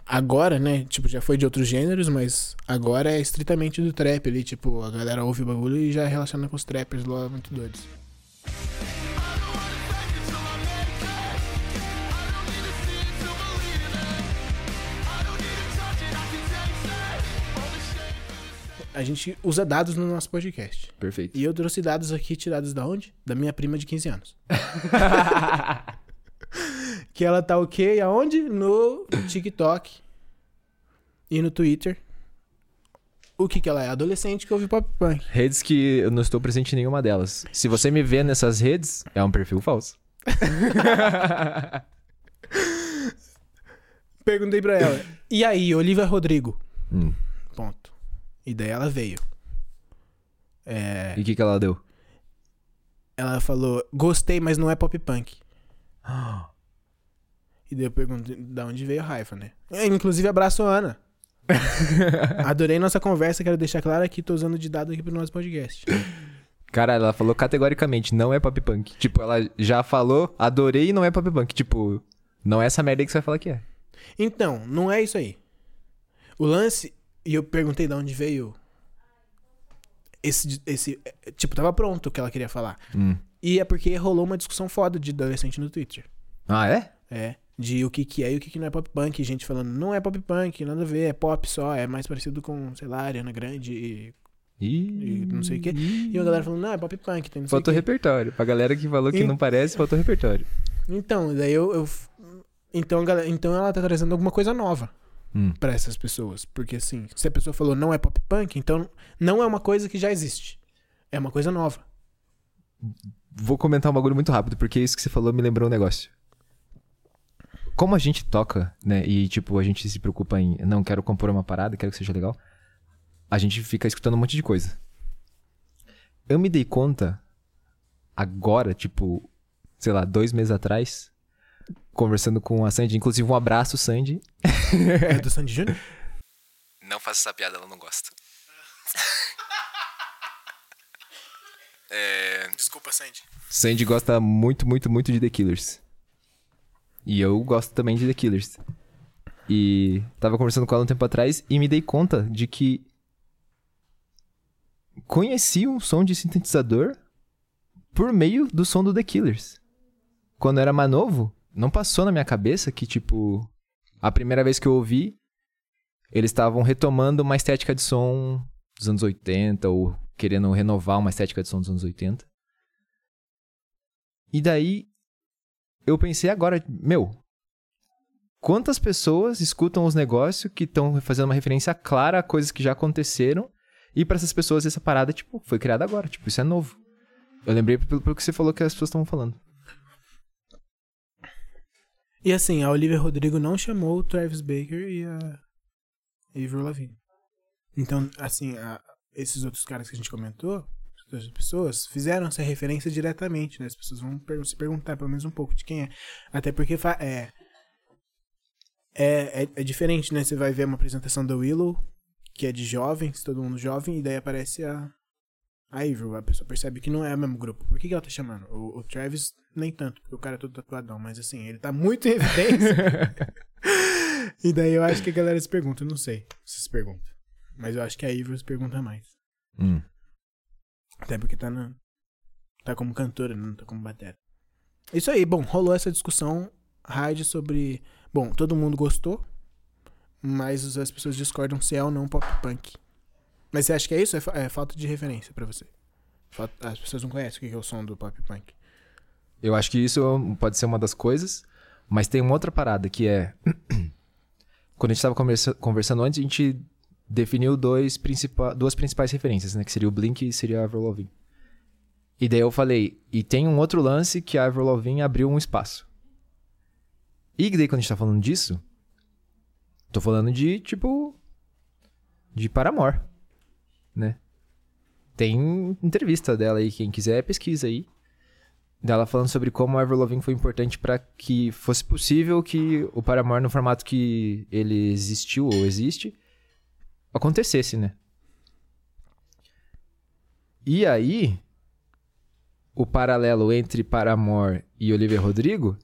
Agora, né? Tipo, já foi de outros gêneros, mas agora é estritamente do trap ali. Tipo, a galera ouve o bagulho e já relaciona com os trappers lá muito doidos. A gente usa dados no nosso podcast. Perfeito. E eu trouxe dados aqui tirados da onde? Da minha prima de 15 anos. que ela tá o quê? Aonde? No TikTok e no Twitter. O que que ela é? Adolescente que ouve pop punk. Redes que eu não estou presente em nenhuma delas. Se você me vê nessas redes, é um perfil falso. Perguntei pra ela. E aí, Olivia Rodrigo? Hum. Ponto. E daí ela veio. É, E o que, que ela deu? ela falou, gostei, mas não é pop punk. E daí eu perguntei da onde veio a raiva, né? É, inclusive, abraço a Ana. Adorei nossa conversa, quero deixar claro aqui, tô usando de dado aqui pro nosso podcast. Cara, ela falou categoricamente, não é pop punk. Tipo, ela já falou, adorei e não é pop punk. Tipo, não é essa merda aí que você vai falar que é. Então, não é isso aí. O lance, e eu perguntei de onde veio esse, esse é, tipo, tava pronto o que ela queria falar. Hum. E é porque rolou uma discussão foda de adolescente no Twitter. Ah, é? É, de o que que é e o que que não é pop punk. Gente falando, não é pop punk, nada a ver, é pop só, é mais parecido com, sei lá, Ariana Grande e, e não sei o quê. E a galera falando, não, é pop punk, tem não sei o repertório. Pra galera que falou que E- não parece, faltou repertório. Então, daí eu... eu então, galera, então ela tá trazendo alguma coisa nova. Hum. pra essas pessoas. Porque assim, se a pessoa falou não é pop punk, então não é uma coisa que já existe. É uma coisa nova. Vou comentar um bagulho muito rápido, porque isso que você falou me lembrou um negócio. Como a gente toca, né? E, tipo, a gente se preocupa em não quero compor uma parada, quero que seja legal. A gente fica escutando um monte de coisa. Eu me dei conta agora, tipo, sei lá, dois meses atrás, conversando com a Sandy. Inclusive, um abraço, Sandy. É do Sandy Júnior? Não faça essa piada, ela não gosta. é, Desculpa, Sandy. Sandy gosta muito, muito, muito de The Killers. E eu gosto também de The Killers. E tava conversando com ela um tempo atrás e me dei conta de que conheci um som de sintetizador por meio do som do The Killers. Quando eu era mais novo, não passou na minha cabeça que, tipo, a primeira vez que eu ouvi, eles estavam retomando uma estética de som dos anos 80 ou querendo renovar uma estética de som dos anos 80. E daí eu pensei agora, meu, quantas pessoas escutam os negócios que estão fazendo uma referência clara a coisas que já aconteceram e pra essas pessoas essa parada, tipo, foi criada agora, tipo, isso é novo. Eu lembrei pelo, pelo que você falou que as pessoas estavam falando. E assim, a Olivia Rodrigo não chamou o Travis Baker e a Avril Lavigne. Então, assim, a- esses outros caras que a gente comentou, as outras pessoas, fizeram essa referência diretamente, né? As pessoas vão per- se perguntar pelo menos um pouco de quem é. Até porque é, é, é, é diferente, né? Você vai ver uma apresentação da Willow, que é de jovens, todo mundo jovem, e daí aparece a, a Avril. A pessoa percebe que não é o mesmo grupo. Por que, que ela tá chamando? O, o Travis, nem tanto, porque o cara é todo tatuadão, mas assim, ele tá muito em evidência. e daí eu acho que a galera se pergunta, eu não sei se se pergunta. Mas eu acho que a Avril se pergunta mais. Hum. Até porque tá na. Tá como cantora, não tá como batera. Isso aí, bom, rolou essa discussão hard sobre. Bom, todo mundo gostou, mas as pessoas discordam se é ou não pop punk. Mas você acha que é isso? É, é falta de referência pra você? Falta- As pessoas não conhecem o que é o som do pop punk. Eu acho que isso pode ser uma das coisas, mas tem uma outra parada que é. Quando a gente tava conversa- conversando antes, a gente definiu dois principal, duas principais referências, né? Que seria o Blink e seria a Avril Lavigne. E daí eu falei, e tem um outro lance que a Avril Lavigne abriu um espaço. E daí quando a gente tá falando disso, tô falando de, tipo, de Paramore, né? Tem entrevista dela aí, quem quiser pesquisa aí dela falando sobre como a Avril Lavigne foi importante para que fosse possível que o Paramore no formato que ele existiu ou existe acontecesse, né? E aí o paralelo entre Paramore e Olivia Rodrigo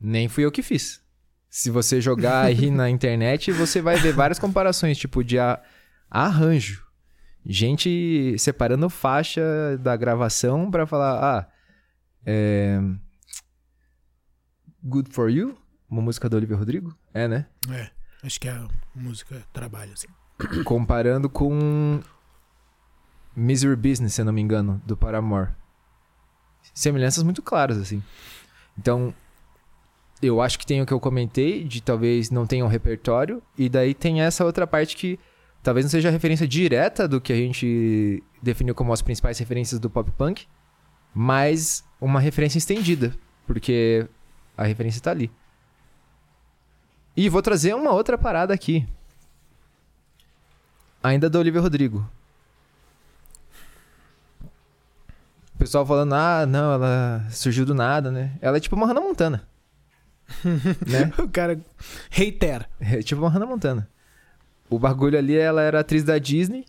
nem fui eu que fiz. Se você jogar aí na internet, você vai ver várias comparações, tipo de arranjo. Gente separando faixa da gravação pra falar, ah, é... Good For You, uma música da Olivia Rodrigo, é, né? É, acho que a música trabalha assim. Comparando com Misery Business, se eu não me engano, do Paramore. Semelhanças muito claras, assim. Então, eu acho que tem o que eu comentei, de talvez não tenha um repertório, e daí tem essa outra parte que talvez não seja a referência direta do que a gente definiu como as principais referências do pop punk, mas uma referência estendida, porque a referência tá ali. E vou trazer uma outra parada aqui. Ainda da Olivia Rodrigo. O pessoal falando, ah, não, ela surgiu do nada, né? Ela é tipo uma Hannah Montana. né? O cara reitera. É tipo uma Hannah Montana. O bagulho ali, ela era atriz da Disney,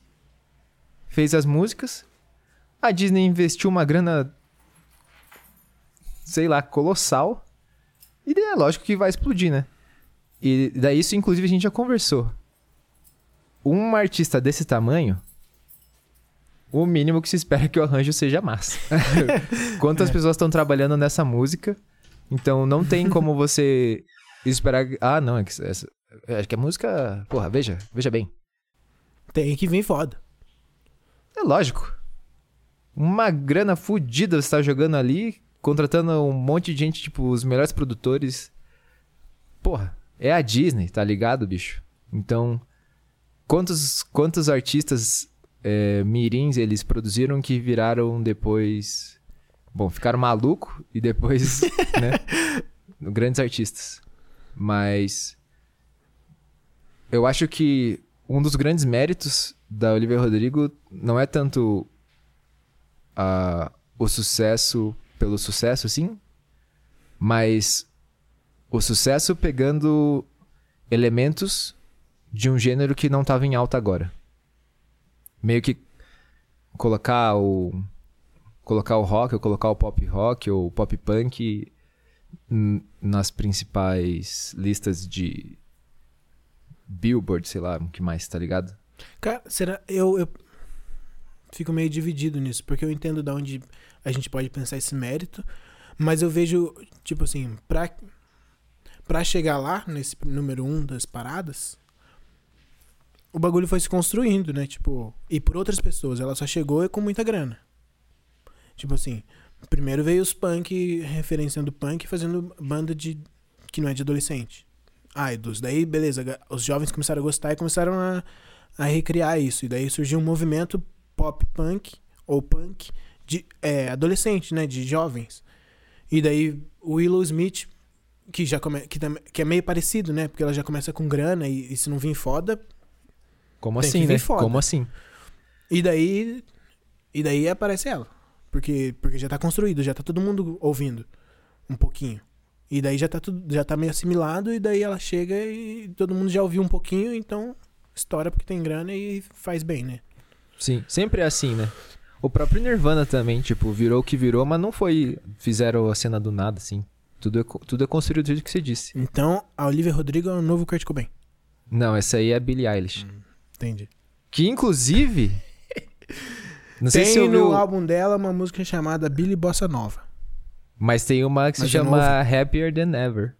fez as músicas. A Disney investiu uma grana, sei lá, colossal. E daí é lógico que vai explodir, né? E daí isso, inclusive, a gente já conversou. Um artista desse tamanho, o mínimo que se espera é que o arranjo seja massa. Quantas pessoas estão trabalhando nessa música? Então não tem como você esperar. Ah, não, é que essa. Acho que a música. Porra, veja, veja bem. Tem que vir foda. É lógico. Uma grana fodida você tá jogando ali, contratando um monte de gente, tipo, os melhores produtores. Porra, é a Disney, tá ligado, bicho? Então, quantos, quantos artistas é, mirins eles produziram que viraram depois. Bom, ficaram maluco e depois, né? Grandes artistas. Mas. Eu acho que um dos grandes méritos da Olivia Rodrigo não é tanto a, o sucesso pelo sucesso, sim, mas o sucesso pegando elementos de um gênero que não estava em alta agora. Meio que colocar o colocar o rock, ou colocar o pop rock ou pop punk nas principais listas de Billboard, sei lá, o que mais, tá ligado? Cara, será. Eu, eu fico meio dividido nisso, porque eu entendo de onde a gente pode pensar esse mérito, mas eu vejo, tipo assim, pra, pra chegar lá, nesse número um das paradas, o bagulho foi se construindo, né? Tipo, e por outras pessoas, ela só chegou com muita grana. Tipo assim, primeiro veio os punk, referenciando punk, fazendo banda de. que não é de adolescente. Idols. Daí, beleza, os jovens começaram a gostar e começaram a, a recriar isso. E daí surgiu um movimento pop punk, ou punk, de é, adolescente, né? De jovens. E daí o Willow Smith, que já come, que, tam- que é meio parecido, né? Porque ela já começa com grana e, e se não vir foda. Como assim, né? foda. Como assim? E daí. E daí aparece ela. Porque, porque já tá construído, já tá todo mundo ouvindo um pouquinho. E daí já tá tudo, já tá meio assimilado, e daí ela chega e todo mundo já ouviu um pouquinho, então estoura porque tem grana e faz bem, né? Sim, sempre é assim, né? O próprio Nirvana também, tipo, virou o que virou, mas não foi. Fizeram a cena do nada, assim. Tudo é, tudo é construído do jeito que você disse. Então, a Olivia Rodrigo é o novo Kurt Cobain. Não, essa aí é a Billie Eilish. Entendi. Que inclusive. Não sei tem se no álbum dela uma música chamada Billy Bossa Nova. Mas tem uma que se Mas chama Happier Than Ever.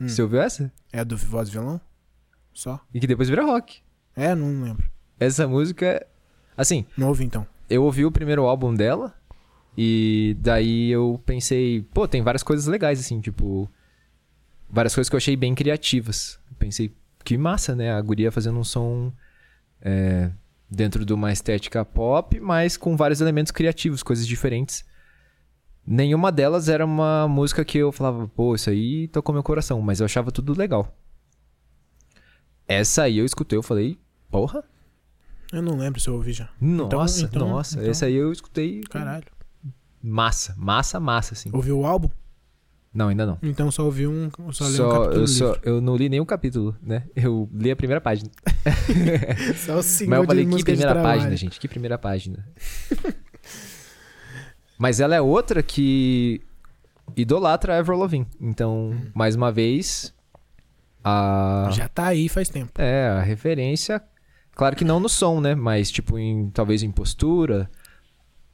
Hum. Você ouviu essa? É a do voz e violão? Só? E que depois vira rock. É, não lembro. Essa música. Assim, Não ouvi então. eu ouvi o primeiro álbum dela. E daí eu pensei, pô, tem várias coisas legais, assim, tipo. Várias coisas que eu achei bem criativas. Pensei, que massa, né? A guria fazendo um som é, dentro de uma estética pop, mas com vários elementos criativos, coisas diferentes. Nenhuma delas era uma música que eu falava, pô, isso aí tocou meu coração, mas eu achava tudo legal. Essa aí eu escutei, eu falei, porra, Eu não lembro se eu ouvi já. nossa, então- nossa, então- essa aí eu escutei Caralho. massa, massa, massa, assim. Ouviu o álbum? Não, ainda não. Então só ouvi um. Só, li um Só, capítulo eu, só, eu não li nenhum capítulo, né? Eu li a primeira página. Só o Mas eu falei, que primeira página, gente? Que primeira página. Mas ela é outra que idolatra a Avril Lavigne. Então, mais uma vez, a... Já tá aí faz tempo. É, a referência... Claro que não no som, né? Mas, tipo, em, talvez em postura,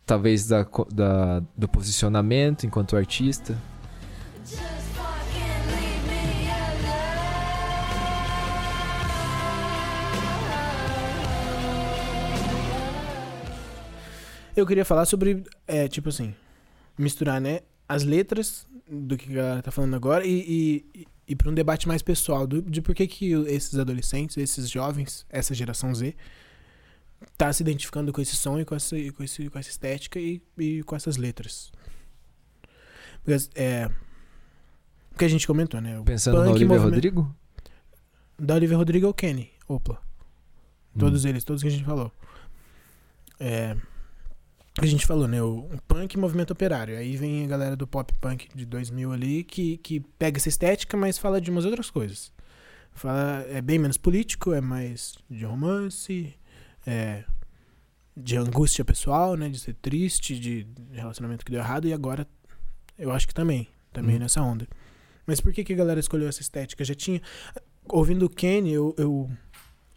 talvez da, da, do posicionamento enquanto artista. Eu queria falar sobre, é, tipo assim, misturar, né, as letras do que a galera tá falando agora e, e, e para um debate mais pessoal do, de por que, que esses adolescentes, esses jovens, essa geração Z, tá se identificando com esse som e com essa, e com esse, com essa estética e, e com essas letras. Porque, é, o que a gente comentou, né? O Pensando no Olivia movimento- Rodrigo? Da Olivia Rodrigo é o Kenny, Opla. Todos eles, todos que a gente falou. É, a gente falou, né? O, punk e movimento operário. Aí vem a galera do pop punk de 2000 ali que, que pega essa estética, mas fala de umas outras coisas. Fala, é bem menos político, é mais de romance, é, de angústia pessoal, né? De ser triste, de relacionamento que deu errado. E agora, eu acho que também. Também Hum. nessa onda. Mas por que, que a galera escolheu essa estética? Já tinha. Ouvindo o Kenny, eu, eu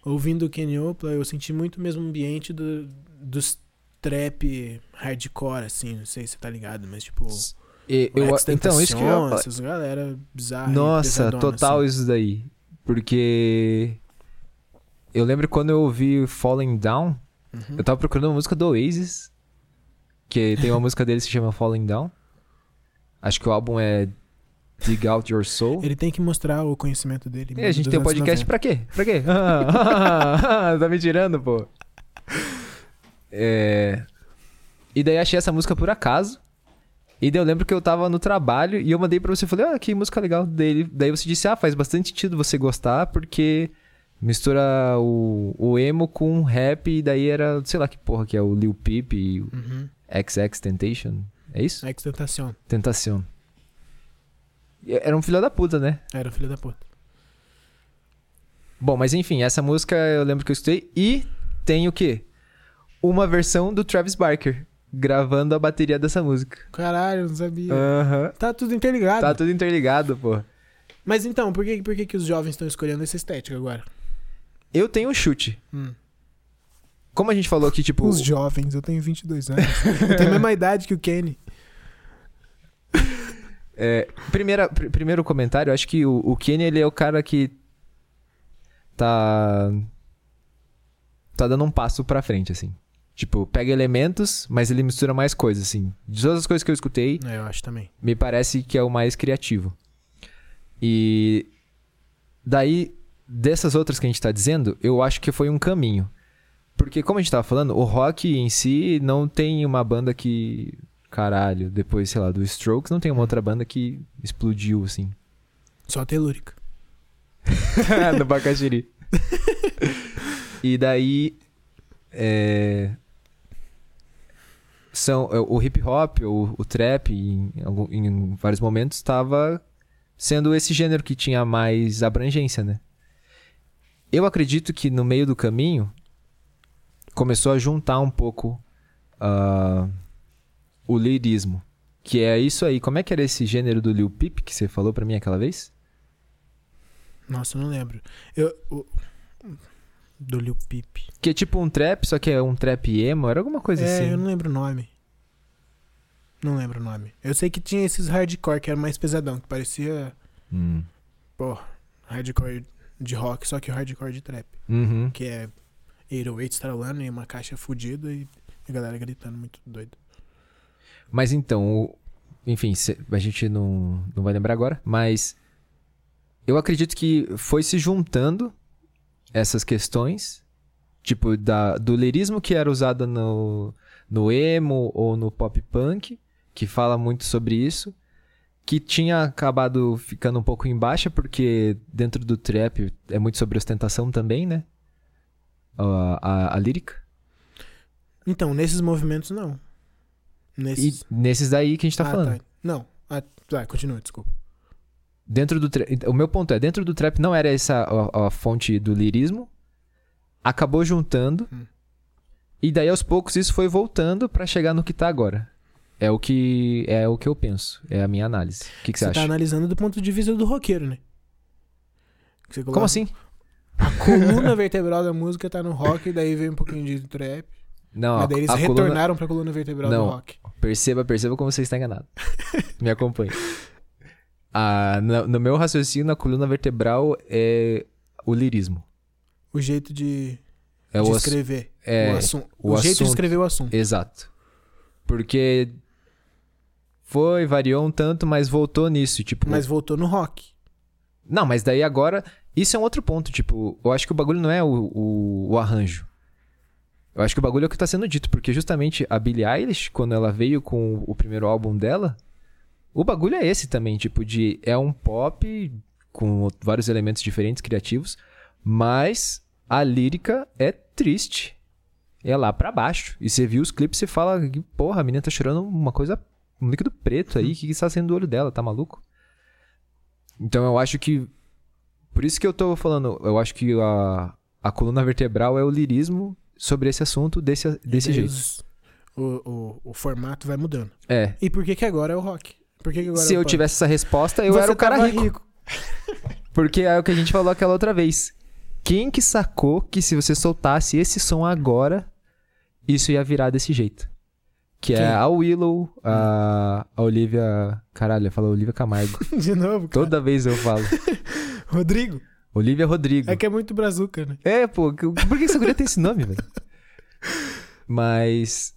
ouvindo o Kenny Opla, eu senti muito o mesmo ambiente do, dos trap hardcore, assim, não sei se você tá ligado, mas tipo. E- eu- então, isso que eu essas galera bizarra. Nossa, total assim. isso daí. Porque eu lembro quando eu ouvi Falling Down, Uhum. eu tava procurando uma música do Oasis, que tem uma música deles que se chama Falling Down. Acho que o álbum é Dig Out Your Soul. Ele tem que mostrar o conhecimento dele. E a gente tem um podcast 90. pra quê? Pra quê? tá me tirando, pô. É... E daí achei essa música por acaso. E daí eu lembro que eu tava no trabalho e eu mandei pra você, falei, ah, que música legal dele. Daí você disse, ah, faz bastante sentido você gostar, porque mistura o, o emo com rap, e daí era, sei lá que porra que é, o Lil Peep e o Uhum. XX Temptation. É isso? Ex Tentacion. Tentação. E Era um filho da puta, né? Era o filho da puta. Bom, mas enfim, essa música eu lembro que eu escutei. E tem o quê? Uma versão do Travis Barker gravando a bateria dessa música. Caralho, não sabia. Aham. Tá tudo interligado. Tá tudo interligado, pô. Mas então, por que, por que, que os jovens estão escolhendo essa estética agora? Eu tenho um chute. Hum. Como a gente falou aqui, tipo. Os jovens, eu tenho 22 anos. eu tenho a mesma idade que o Kenny. É, primeira, pr- primeiro comentário, eu acho que o, o Kenny, ele é o cara que tá tá dando um passo pra frente, assim. Tipo, pega elementos, mas ele mistura mais coisas, assim. De todas as coisas que eu escutei, É, eu acho também. me parece que é o mais criativo. E daí, dessas outras que a gente tá dizendo, eu acho que foi um caminho. Porque, como a gente tava falando, o rock em si não tem uma banda que. Caralho, depois, sei lá, do Strokes, não tem uma outra banda que explodiu, assim. Só telúrica. no Bacaxiri. e daí. É... São, é, o hip hop, o, o trap, em, em vários momentos, estava sendo esse gênero que tinha mais abrangência, né? Eu acredito que no meio do caminho começou a juntar um pouco ah, o lirismo. Que é isso aí. Como é que era esse gênero do Lil Peep que você falou pra mim aquela vez? Nossa, eu não lembro. Eu, o- do Lil Peep. Que é tipo um trap, só que é um trap emo, era alguma coisa É, assim. eu não lembro o nome. Não lembro o nome. Eu sei que tinha esses hardcore que era mais pesadão, que parecia, Hum. pô, hardcore de rock, só que hardcore de trap. Uhum. Que é 808 estralando e uma caixa fudida e a galera gritando muito doido. Mas então, o- enfim, a gente não, não vai lembrar agora, mas eu acredito que foi se juntando essas questões, tipo, da, do lirismo que era usado no, no emo ou no pop punk, que fala muito sobre isso, que tinha acabado ficando um pouco em baixa, porque dentro do trap é muito sobre ostentação também, né? A, a, a lírica. Então, nesses movimentos, não. E Nesses... nesses daí que a gente tá ah, falando. Tá. Não. Ah, vai, continua, desculpa. Dentro do tra- o meu ponto é, dentro do trap não era essa a, a fonte do lirismo, acabou juntando Hum. e daí aos poucos isso foi voltando pra chegar no que tá agora. É o que é o que eu penso, é a minha análise. O que, que você, Você acha? tá analisando do ponto de vista do roqueiro, né? Você Como coloca- assim? A coluna vertebral da música tá no rock, daí vem um pouquinho de trap. Não, mas daí eles a coluna, retornaram pra coluna vertebral Não. do rock. perceba, perceba como você está enganado. Me acompanhe. No, no meu raciocínio, a coluna vertebral é o lirismo. O jeito de, É de o escrever. é, o assun- o o jeito de assunto. escrever o assunto. Exato. Porque foi, variou um tanto, mas voltou nisso, tipo... Mas voltou no rock. Não, mas daí agora... Isso é um outro ponto, tipo... Eu acho que o bagulho não é o, o, o arranjo. Eu acho que o bagulho é o que tá sendo dito, porque justamente a Billie Eilish, quando ela veio com o primeiro álbum dela, o bagulho é esse também, tipo, de... É um pop com vários elementos diferentes, criativos, mas a lírica é triste. É lá pra baixo. E você viu os clipes e fala, porra, a menina tá chorando uma coisa, um líquido preto aí, o que, que está sendo do olho dela, tá maluco? Então eu acho que. Por isso que eu tô falando, eu acho que a, a coluna vertebral é o lirismo sobre esse assunto desse, desse jeito. o, o, o formato vai mudando. É. E por que que agora é o rock? Por que que agora Se é eu punk? tivesse essa resposta, eu Você era o cara tava rico. Porque é o que a gente falou aquela outra vez. Quem que sacou que se você soltasse esse som agora, isso ia virar desse jeito? Que Quem? é a Willow, a, a Olivia. Caralho, eu falo Olivia Camargo. De novo, cara. Toda vez eu falo. Rodrigo. Olivia Rodrigo. É que é muito brazuca, né? É, pô, por que essa guria tem esse nome, velho? Mas.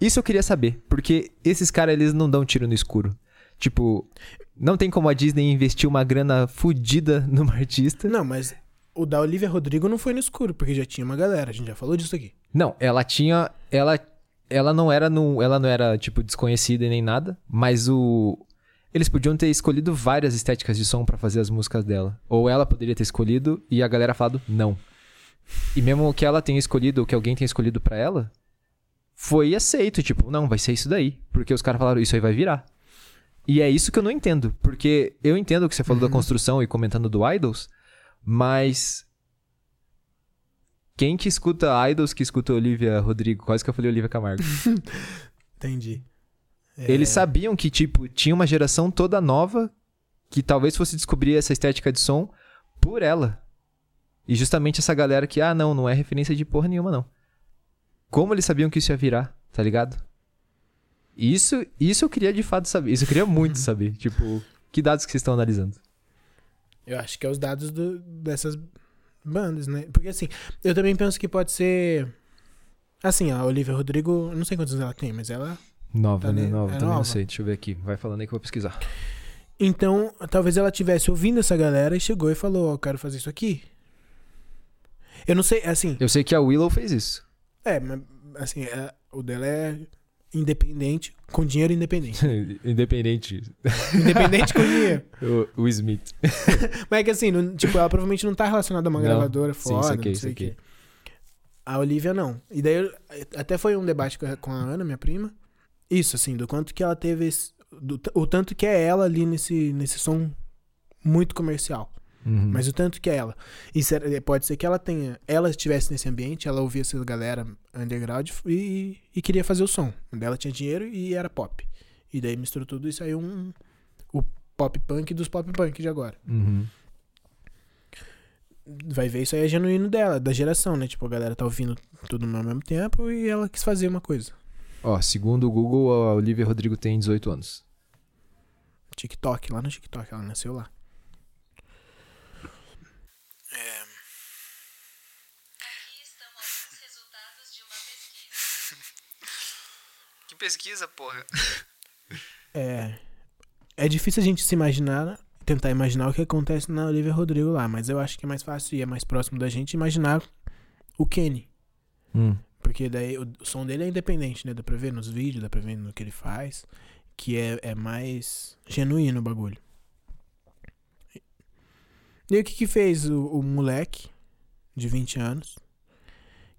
Isso eu queria saber, porque esses caras eles não dão tiro no escuro. Tipo, não tem como a Disney investir uma grana fodida numa artista. Não, mas O da Olivia Rodrigo não foi no escuro, porque já tinha uma galera, a gente já falou disso aqui. Não, ela tinha. Ela, ela não era no, ela não era tipo desconhecida e nem nada, mas o eles podiam ter escolhido várias estéticas de som pra fazer as músicas dela, ou ela poderia ter escolhido e a galera falado não. E mesmo que ela tenha escolhido, ou que alguém tenha escolhido pra ela, foi aceito, tipo, não, vai ser isso daí, porque os caras falaram isso aí vai virar. E é isso que eu não entendo, porque eu entendo o que você falou da construção e comentando do Idols, mas quem que escuta Idols que escuta Olivia Rodrigo? Quase que eu falei Olivia Camargo. Entendi. É, Eles sabiam que, tipo, tinha uma geração toda nova que talvez fosse descobrir essa estética de som por ela. E justamente essa galera que, ah, não, não é referência de porra nenhuma, não. Como eles sabiam que isso ia virar, tá ligado? Isso, isso eu queria de fato saber. Isso eu queria muito saber. Tipo, que dados que vocês estão analisando? Eu acho que é os dados do- dessas bandas, né? Porque assim, eu também penso que pode ser. Assim, a Olivia Rodrigo, não sei quantos anos ela tem, mas ela. Nova, Tá né? Nova, é também não nova. sei. Deixa eu ver aqui. Vai falando aí que eu vou pesquisar. Então, talvez ela tivesse ouvindo essa galera e chegou e falou: Ó, eu quero fazer isso aqui. Eu não sei, assim. Eu sei que a Willow fez isso. É, mas assim, é- o dela é independente, com dinheiro independente. Independente. independente com dinheiro. O, o Smith. Mas é que assim, não- tipo, ela provavelmente não tá relacionada a uma Não. gravadora Sim, foda, saquei, não sei o quê. A Olivia não. E daí, eu- até foi um debate com a, Ana, minha prima. Isso, assim, do quanto que ela teve esse, do o tanto que é ela ali nesse, nesse som muito comercial. Uhum. Mas o tanto que é ela. E ser- pode ser que ela tenha. Ela estivesse nesse ambiente, ela ouvia essa galera underground e, e queria fazer o som. Ela tinha dinheiro e era pop. E daí misturou tudo e saiu um. O pop punk dos pop punk de agora. Uhum. Vai ver isso aí é genuíno dela, da geração, né? Tipo, a galera tá ouvindo tudo ao mesmo tempo e ela quis fazer uma coisa. Ó, segundo o Google, a Olivia Rodrigo tem 18 anos. TikTok, lá no TikTok, ela nasceu lá. É. Aqui estão alguns resultados de uma pesquisa. Que pesquisa, porra. É. É difícil a gente se imaginar, tentar imaginar o que acontece na Olivia Rodrigo lá, mas eu acho que é mais fácil e é mais próximo da gente imaginar o Kenny. Hum. Porque daí o, o som dele é independente, né? Dá pra ver nos vídeos, dá pra ver no que ele faz. Que é, é mais genuíno o bagulho. E aí o que que fez o, o moleque de 20 anos,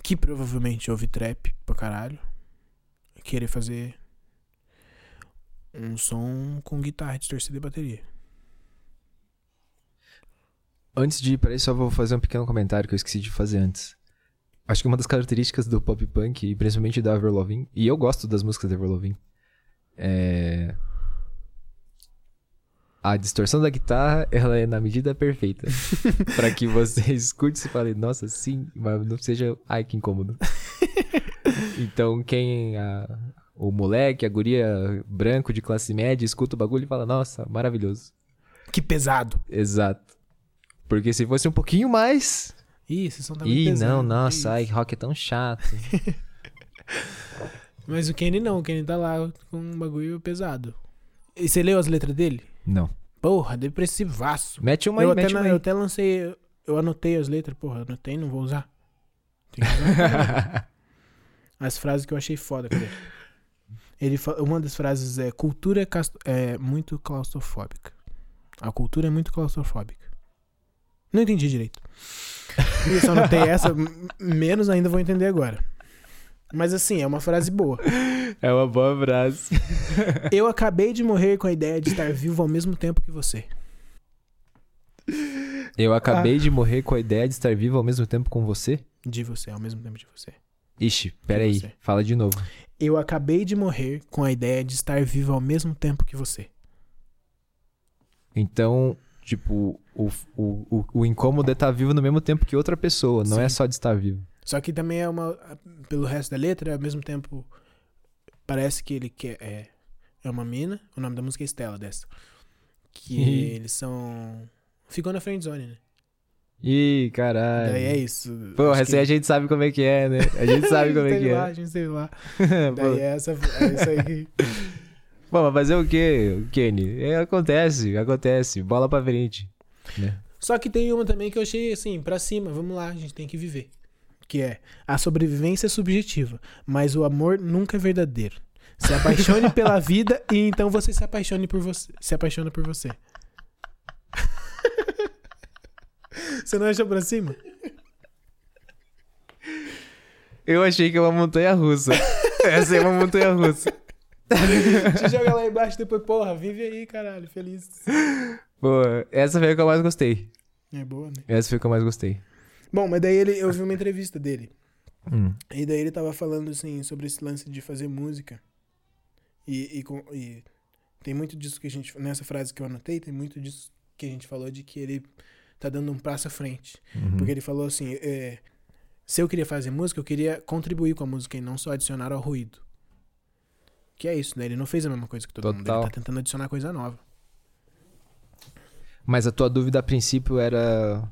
que provavelmente ouve trap pra caralho, querer fazer um som com guitarra distorcida e bateria. Antes de ir para isso, só vou fazer um pequeno comentário que eu esqueci de fazer antes. Acho que uma das características do pop punk, e principalmente da Avril e eu gosto das músicas da Avril é... A distorção da guitarra, ela é na medida perfeita. para que você escute e fale, nossa, sim, mas não seja, ai, que incômodo. então, quem... A... O moleque, a guria branco de classe média, escuta o bagulho e fala, nossa, maravilhoso. Que pesado! Exato. Porque se fosse um pouquinho mais. Ih, esse som tá muito Ih, pesado. não, nossa, ai, rock é tão chato. Mas o Kenny não, o Kenny tá lá com um bagulho pesado. E você leu as letras dele? não. Porra, depressivaço. Mete uma eu, aí, até mete na- uma aí. eu até lancei, eu anotei as letras, porra, anotei, não vou usar. Tem que usar. As frases que eu achei foda, cadê? Ele, uma das frases é: cultura é, é muito claustrofóbica. A cultura é muito claustrofóbica. Não entendi direito. Eu só anotei essa, menos ainda vou entender agora. Mas assim, é uma frase boa. É uma boa frase. Eu acabei de morrer com a ideia de estar vivo ao mesmo tempo que você. Eu acabei Ah. de morrer com a ideia de estar vivo ao mesmo tempo com você? De você, ao mesmo tempo de você. Ixi, peraí. Fala de novo. Eu acabei de morrer com a ideia de estar vivo ao mesmo tempo que você. Então, tipo, o, o, o, o incômodo é estar vivo no mesmo tempo que outra pessoa, não é Sim. só de estar vivo. Só que também é uma. Pelo resto da letra, ao mesmo tempo. Parece que ele quer. É, é uma mina. O nome da música é Estela dessa. Que eles são. Ficou na friend zone, né? Ih, caralho. Daí é isso. Pô, essa que- aí a gente sabe como é que é, né? A gente sabe como é que lá, é. A gente sei lá. Daí é essa. É isso aí que. Bom, mas fazer o quê, Kenny? É, acontece, acontece. Bola pra frente. Né? Só que tem uma também que eu achei assim, pra cima, vamos lá, a gente tem que viver. Que é, a sobrevivência é subjetiva, mas o amor nunca é verdadeiro. Se apaixone pela vida e então você se apaixone por você. Se apaixona por você. Você não achou pra cima? Eu achei que é uma montanha russa. Essa é uma montanha russa. Te joga lá embaixo e depois, porra, vive aí, caralho, feliz. Pô, essa foi a que eu mais gostei. É boa, né? Essa foi a que eu mais gostei. Bom, mas daí ele, eu vi uma entrevista dele. Hum. E daí ele tava falando, assim, sobre esse lance de fazer música. E, e, e tem muito disso que a gente. Nessa frase que eu anotei, tem muito disso que a gente falou de que ele tá dando um passo à frente. Uhum. Porque ele falou assim: é, se eu queria fazer música, eu queria contribuir com a música e não só adicionar ao ruído. Que é isso, né? Ele não fez a mesma coisa que todo mundo. Total. Ele tá tentando adicionar coisa nova. Mas a tua dúvida a princípio era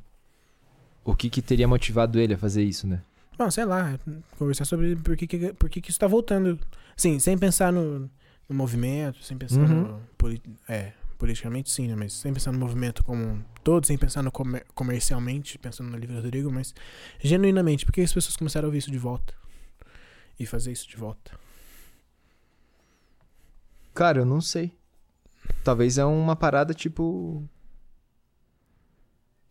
o que, que teria motivado ele a fazer isso, né? Bom, sei lá, conversar sobre por que, que, por que, que isso tá voltando. Sim, sem pensar no, no movimento, sem pensar Uhum. no. é, politicamente sim, né? Mas sem pensar no movimento como um todo, sem pensar no comer- comercialmente, pensando no livro do Rodrigo, mas genuinamente, por que as pessoas começaram a ouvir isso de volta? E fazer isso de volta? Cara, eu não sei. Talvez é uma parada tipo.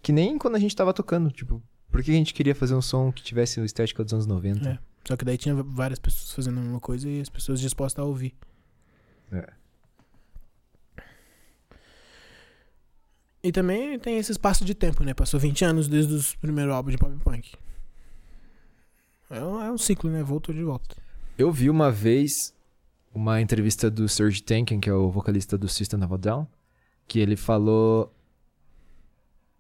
Que nem quando a gente tava tocando, tipo, por que a gente queria fazer um som que tivesse o estética dos anos 90? É. Só que daí tinha várias pessoas fazendo a mesma coisa e as pessoas dispostas a ouvir. É. E também tem esse espaço de tempo, né? Passou 20 anos desde os primeiros álbuns de pop punk. É um, é um ciclo, né? Voltou de volta. Eu vi uma vez uma entrevista do Serge Tankian, que é o vocalista do System of a Down, que ele falou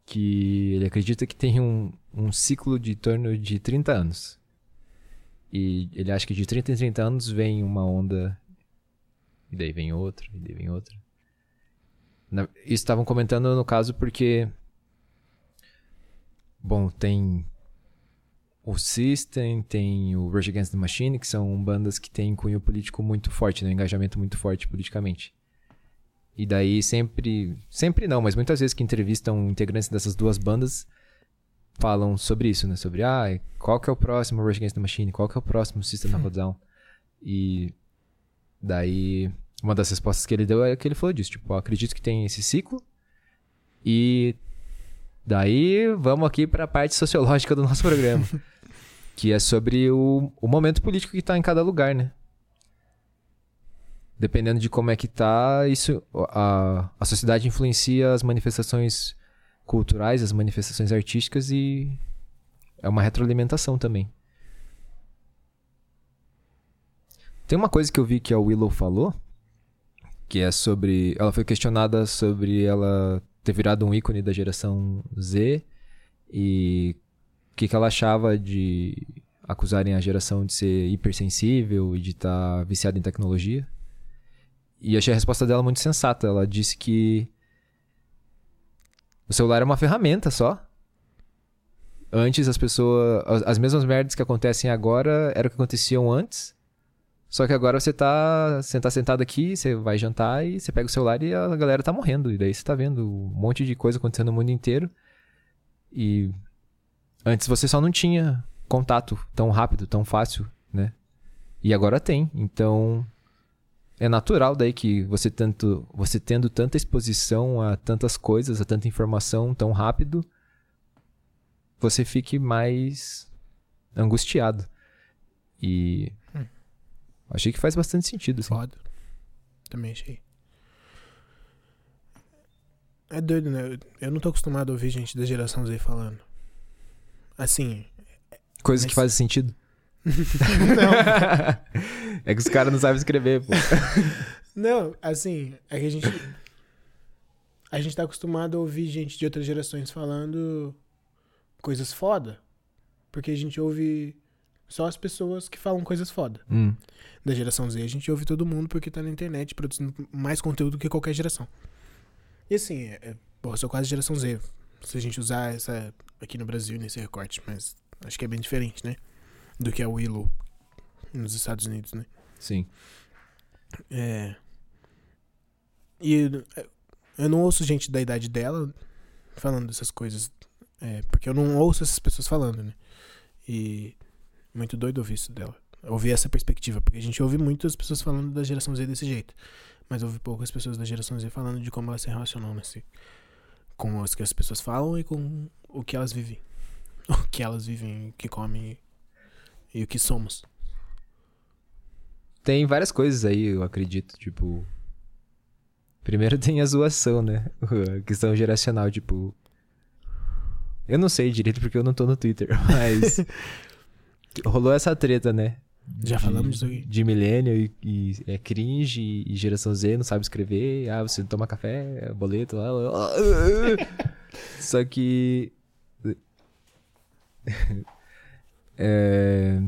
que ele acredita que tem um, um ciclo de torno de 30 anos. E ele acha que de 30 em 30 anos vem uma onda, e daí vem outra, e daí vem outra. Na- Isso estavam comentando no caso porque. Bom, tem o System, tem o Rage Against the Machine, que são bandas que têm cunho político muito forte, né? um engajamento muito forte politicamente. E daí sempre, sempre não, mas muitas vezes que entrevistam integrantes dessas duas bandas falam sobre isso, né? Sobre, ah, qual que é o próximo Rage Against the Machine, qual que é o próximo System of a Down. E daí uma das respostas que ele deu é que ele falou disso, tipo, acredito que tem esse ciclo e daí vamos aqui para a parte sociológica do nosso programa. Que é sobre o, o momento político que tá em cada lugar, né? Dependendo de como é que tá, isso a, a sociedade influencia as manifestações culturais, as manifestações artísticas e é uma retroalimentação também. Tem uma coisa que eu vi que a Willow falou, que é sobre. Ela foi questionada sobre ela ter virado um ícone da geração Z e o que, que ela achava de acusarem a geração de ser hipersensível e de estar viciada em tecnologia. E achei a resposta dela muito sensata. Ela disse que o celular é uma ferramenta só. Antes as pessoas. As, as mesmas merdas que acontecem agora eram o que aconteciam antes. Só que agora você tá, você tá sentado aqui, você vai jantar e você pega o celular e a galera tá morrendo. E daí você tá vendo um monte de coisa acontecendo no mundo inteiro. E antes você só não tinha contato tão rápido, tão fácil, né? E agora tem. Então é natural daí que você tanto, você tendo tanta exposição a tantas coisas, a tanta informação tão rápido, você fique mais angustiado. E achei que faz bastante sentido, assim. Foda. Também achei. É doido, né? Eu- não tô acostumado a ouvir gente da geração Z falando. Assim, Coisas Mas- que fazem sentido. é que os caras não sabem escrever, pô. Não, assim, é que a gente. A gente tá acostumado a ouvir gente de outras gerações falando coisas foda. Porque a gente ouve só as pessoas que falam coisas foda. Hum, Da geração Z, a gente ouve todo mundo porque tá na internet produzindo mais conteúdo que qualquer geração. E assim, é, é, porra, eu sou quase geração Z. Se a gente usar essa aqui no Brasil nesse recorte, mas acho que é bem diferente, né? Do que a Willow nos Estados Unidos, né? sim. É. E é, eu não ouço gente da idade dela falando dessas coisas. É, porque eu não ouço essas pessoas falando, né? E muito doido ouvir isso dela. Ouvir essa perspectiva, porque a gente ouve muito as pessoas falando da geração Z desse jeito. Mas ouve poucas pessoas da geração Z falando de como elas se relacionam nesse, com as que as pessoas falam e com o que elas vivem. O que elas vivem, o que comem e o que somos. Tem várias coisas aí, eu acredito, tipo. Primeiro tem a zoação, né? A questão geracional, tipo. Eu não sei direito porque eu não tô no Twitter, mas. Rolou essa treta, né? Já De- falamos disso aqui. De milênio e, e é cringe e, e geração Z não sabe escrever. Ah, você toma café, boleto lá. lá. Só que. É...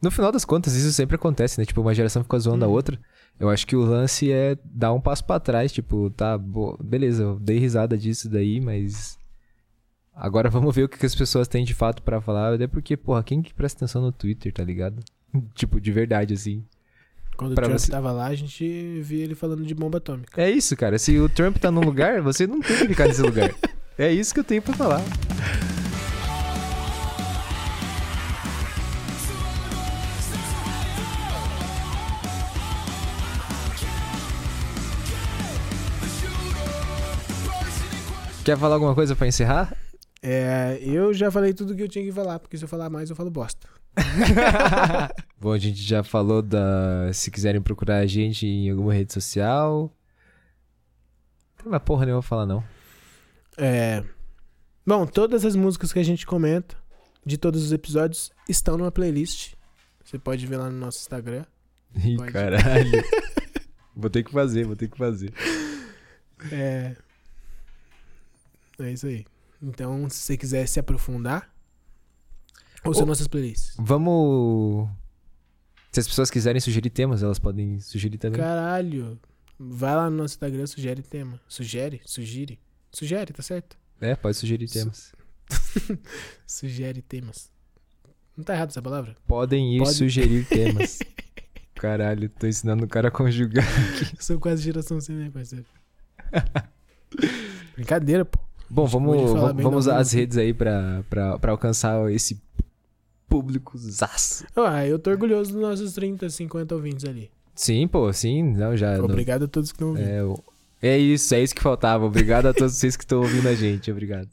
No final das contas, isso sempre acontece, né? Tipo, uma geração fica zoando a outra. Eu acho que o lance é dar um passo pra trás, tipo, tá, bo- beleza, eu dei risada disso daí, mas agora vamos ver o que, as pessoas têm de fato pra falar, até porque, porra, quem que presta atenção no Twitter, tá ligado? tipo, de verdade, assim. Quando Pra o Trump você- tava lá, a gente via ele falando de bomba atômica. É isso, cara. Se o Trump tá num lugar, você não tem que ficar nesse lugar. É isso que eu tenho pra falar. Quer falar alguma coisa pra encerrar? É, eu já falei tudo que eu tinha que falar, porque se eu falar mais, eu falo bosta. Bom, a gente já falou da. Se quiserem procurar a gente em alguma rede social. Tem uma porra nenhuma pra falar, não. É, bom, todas as músicas que a gente comenta, de todos os episódios, estão numa playlist. Você pode ver lá no nosso Instagram. Ih, Pode. caralho. vou ter que fazer, vou ter que fazer. É, é isso aí. Então, se você quiser se aprofundar, ouça Ô. nossas playlists. Vamos. Se as pessoas quiserem sugerir temas, elas podem sugerir também. Caralho. Vai lá no nosso Instagram, sugere tema. Sugere? Sugire? Sugere, tá certo? É, pode sugerir temas. Sugere temas. Não tá errado essa palavra? Podem ir Pode. sugerir temas. Caralho, tô ensinando o cara a conjugar. Eu sou quase geração C, né, parceiro? Brincadeira, pô. Bom, vamos, vamos usar as música. redes aí pra, pra, pra alcançar esse público zaço. Ah, eu tô orgulhoso dos nossos 30, 50 ouvintes ali. Sim, pô, sim. Não, já. não- Obrigado a todos que estão ouvindo. é, é isso, é isso que faltava. Obrigado a todos vocês que estão ouvindo a gente. Obrigado.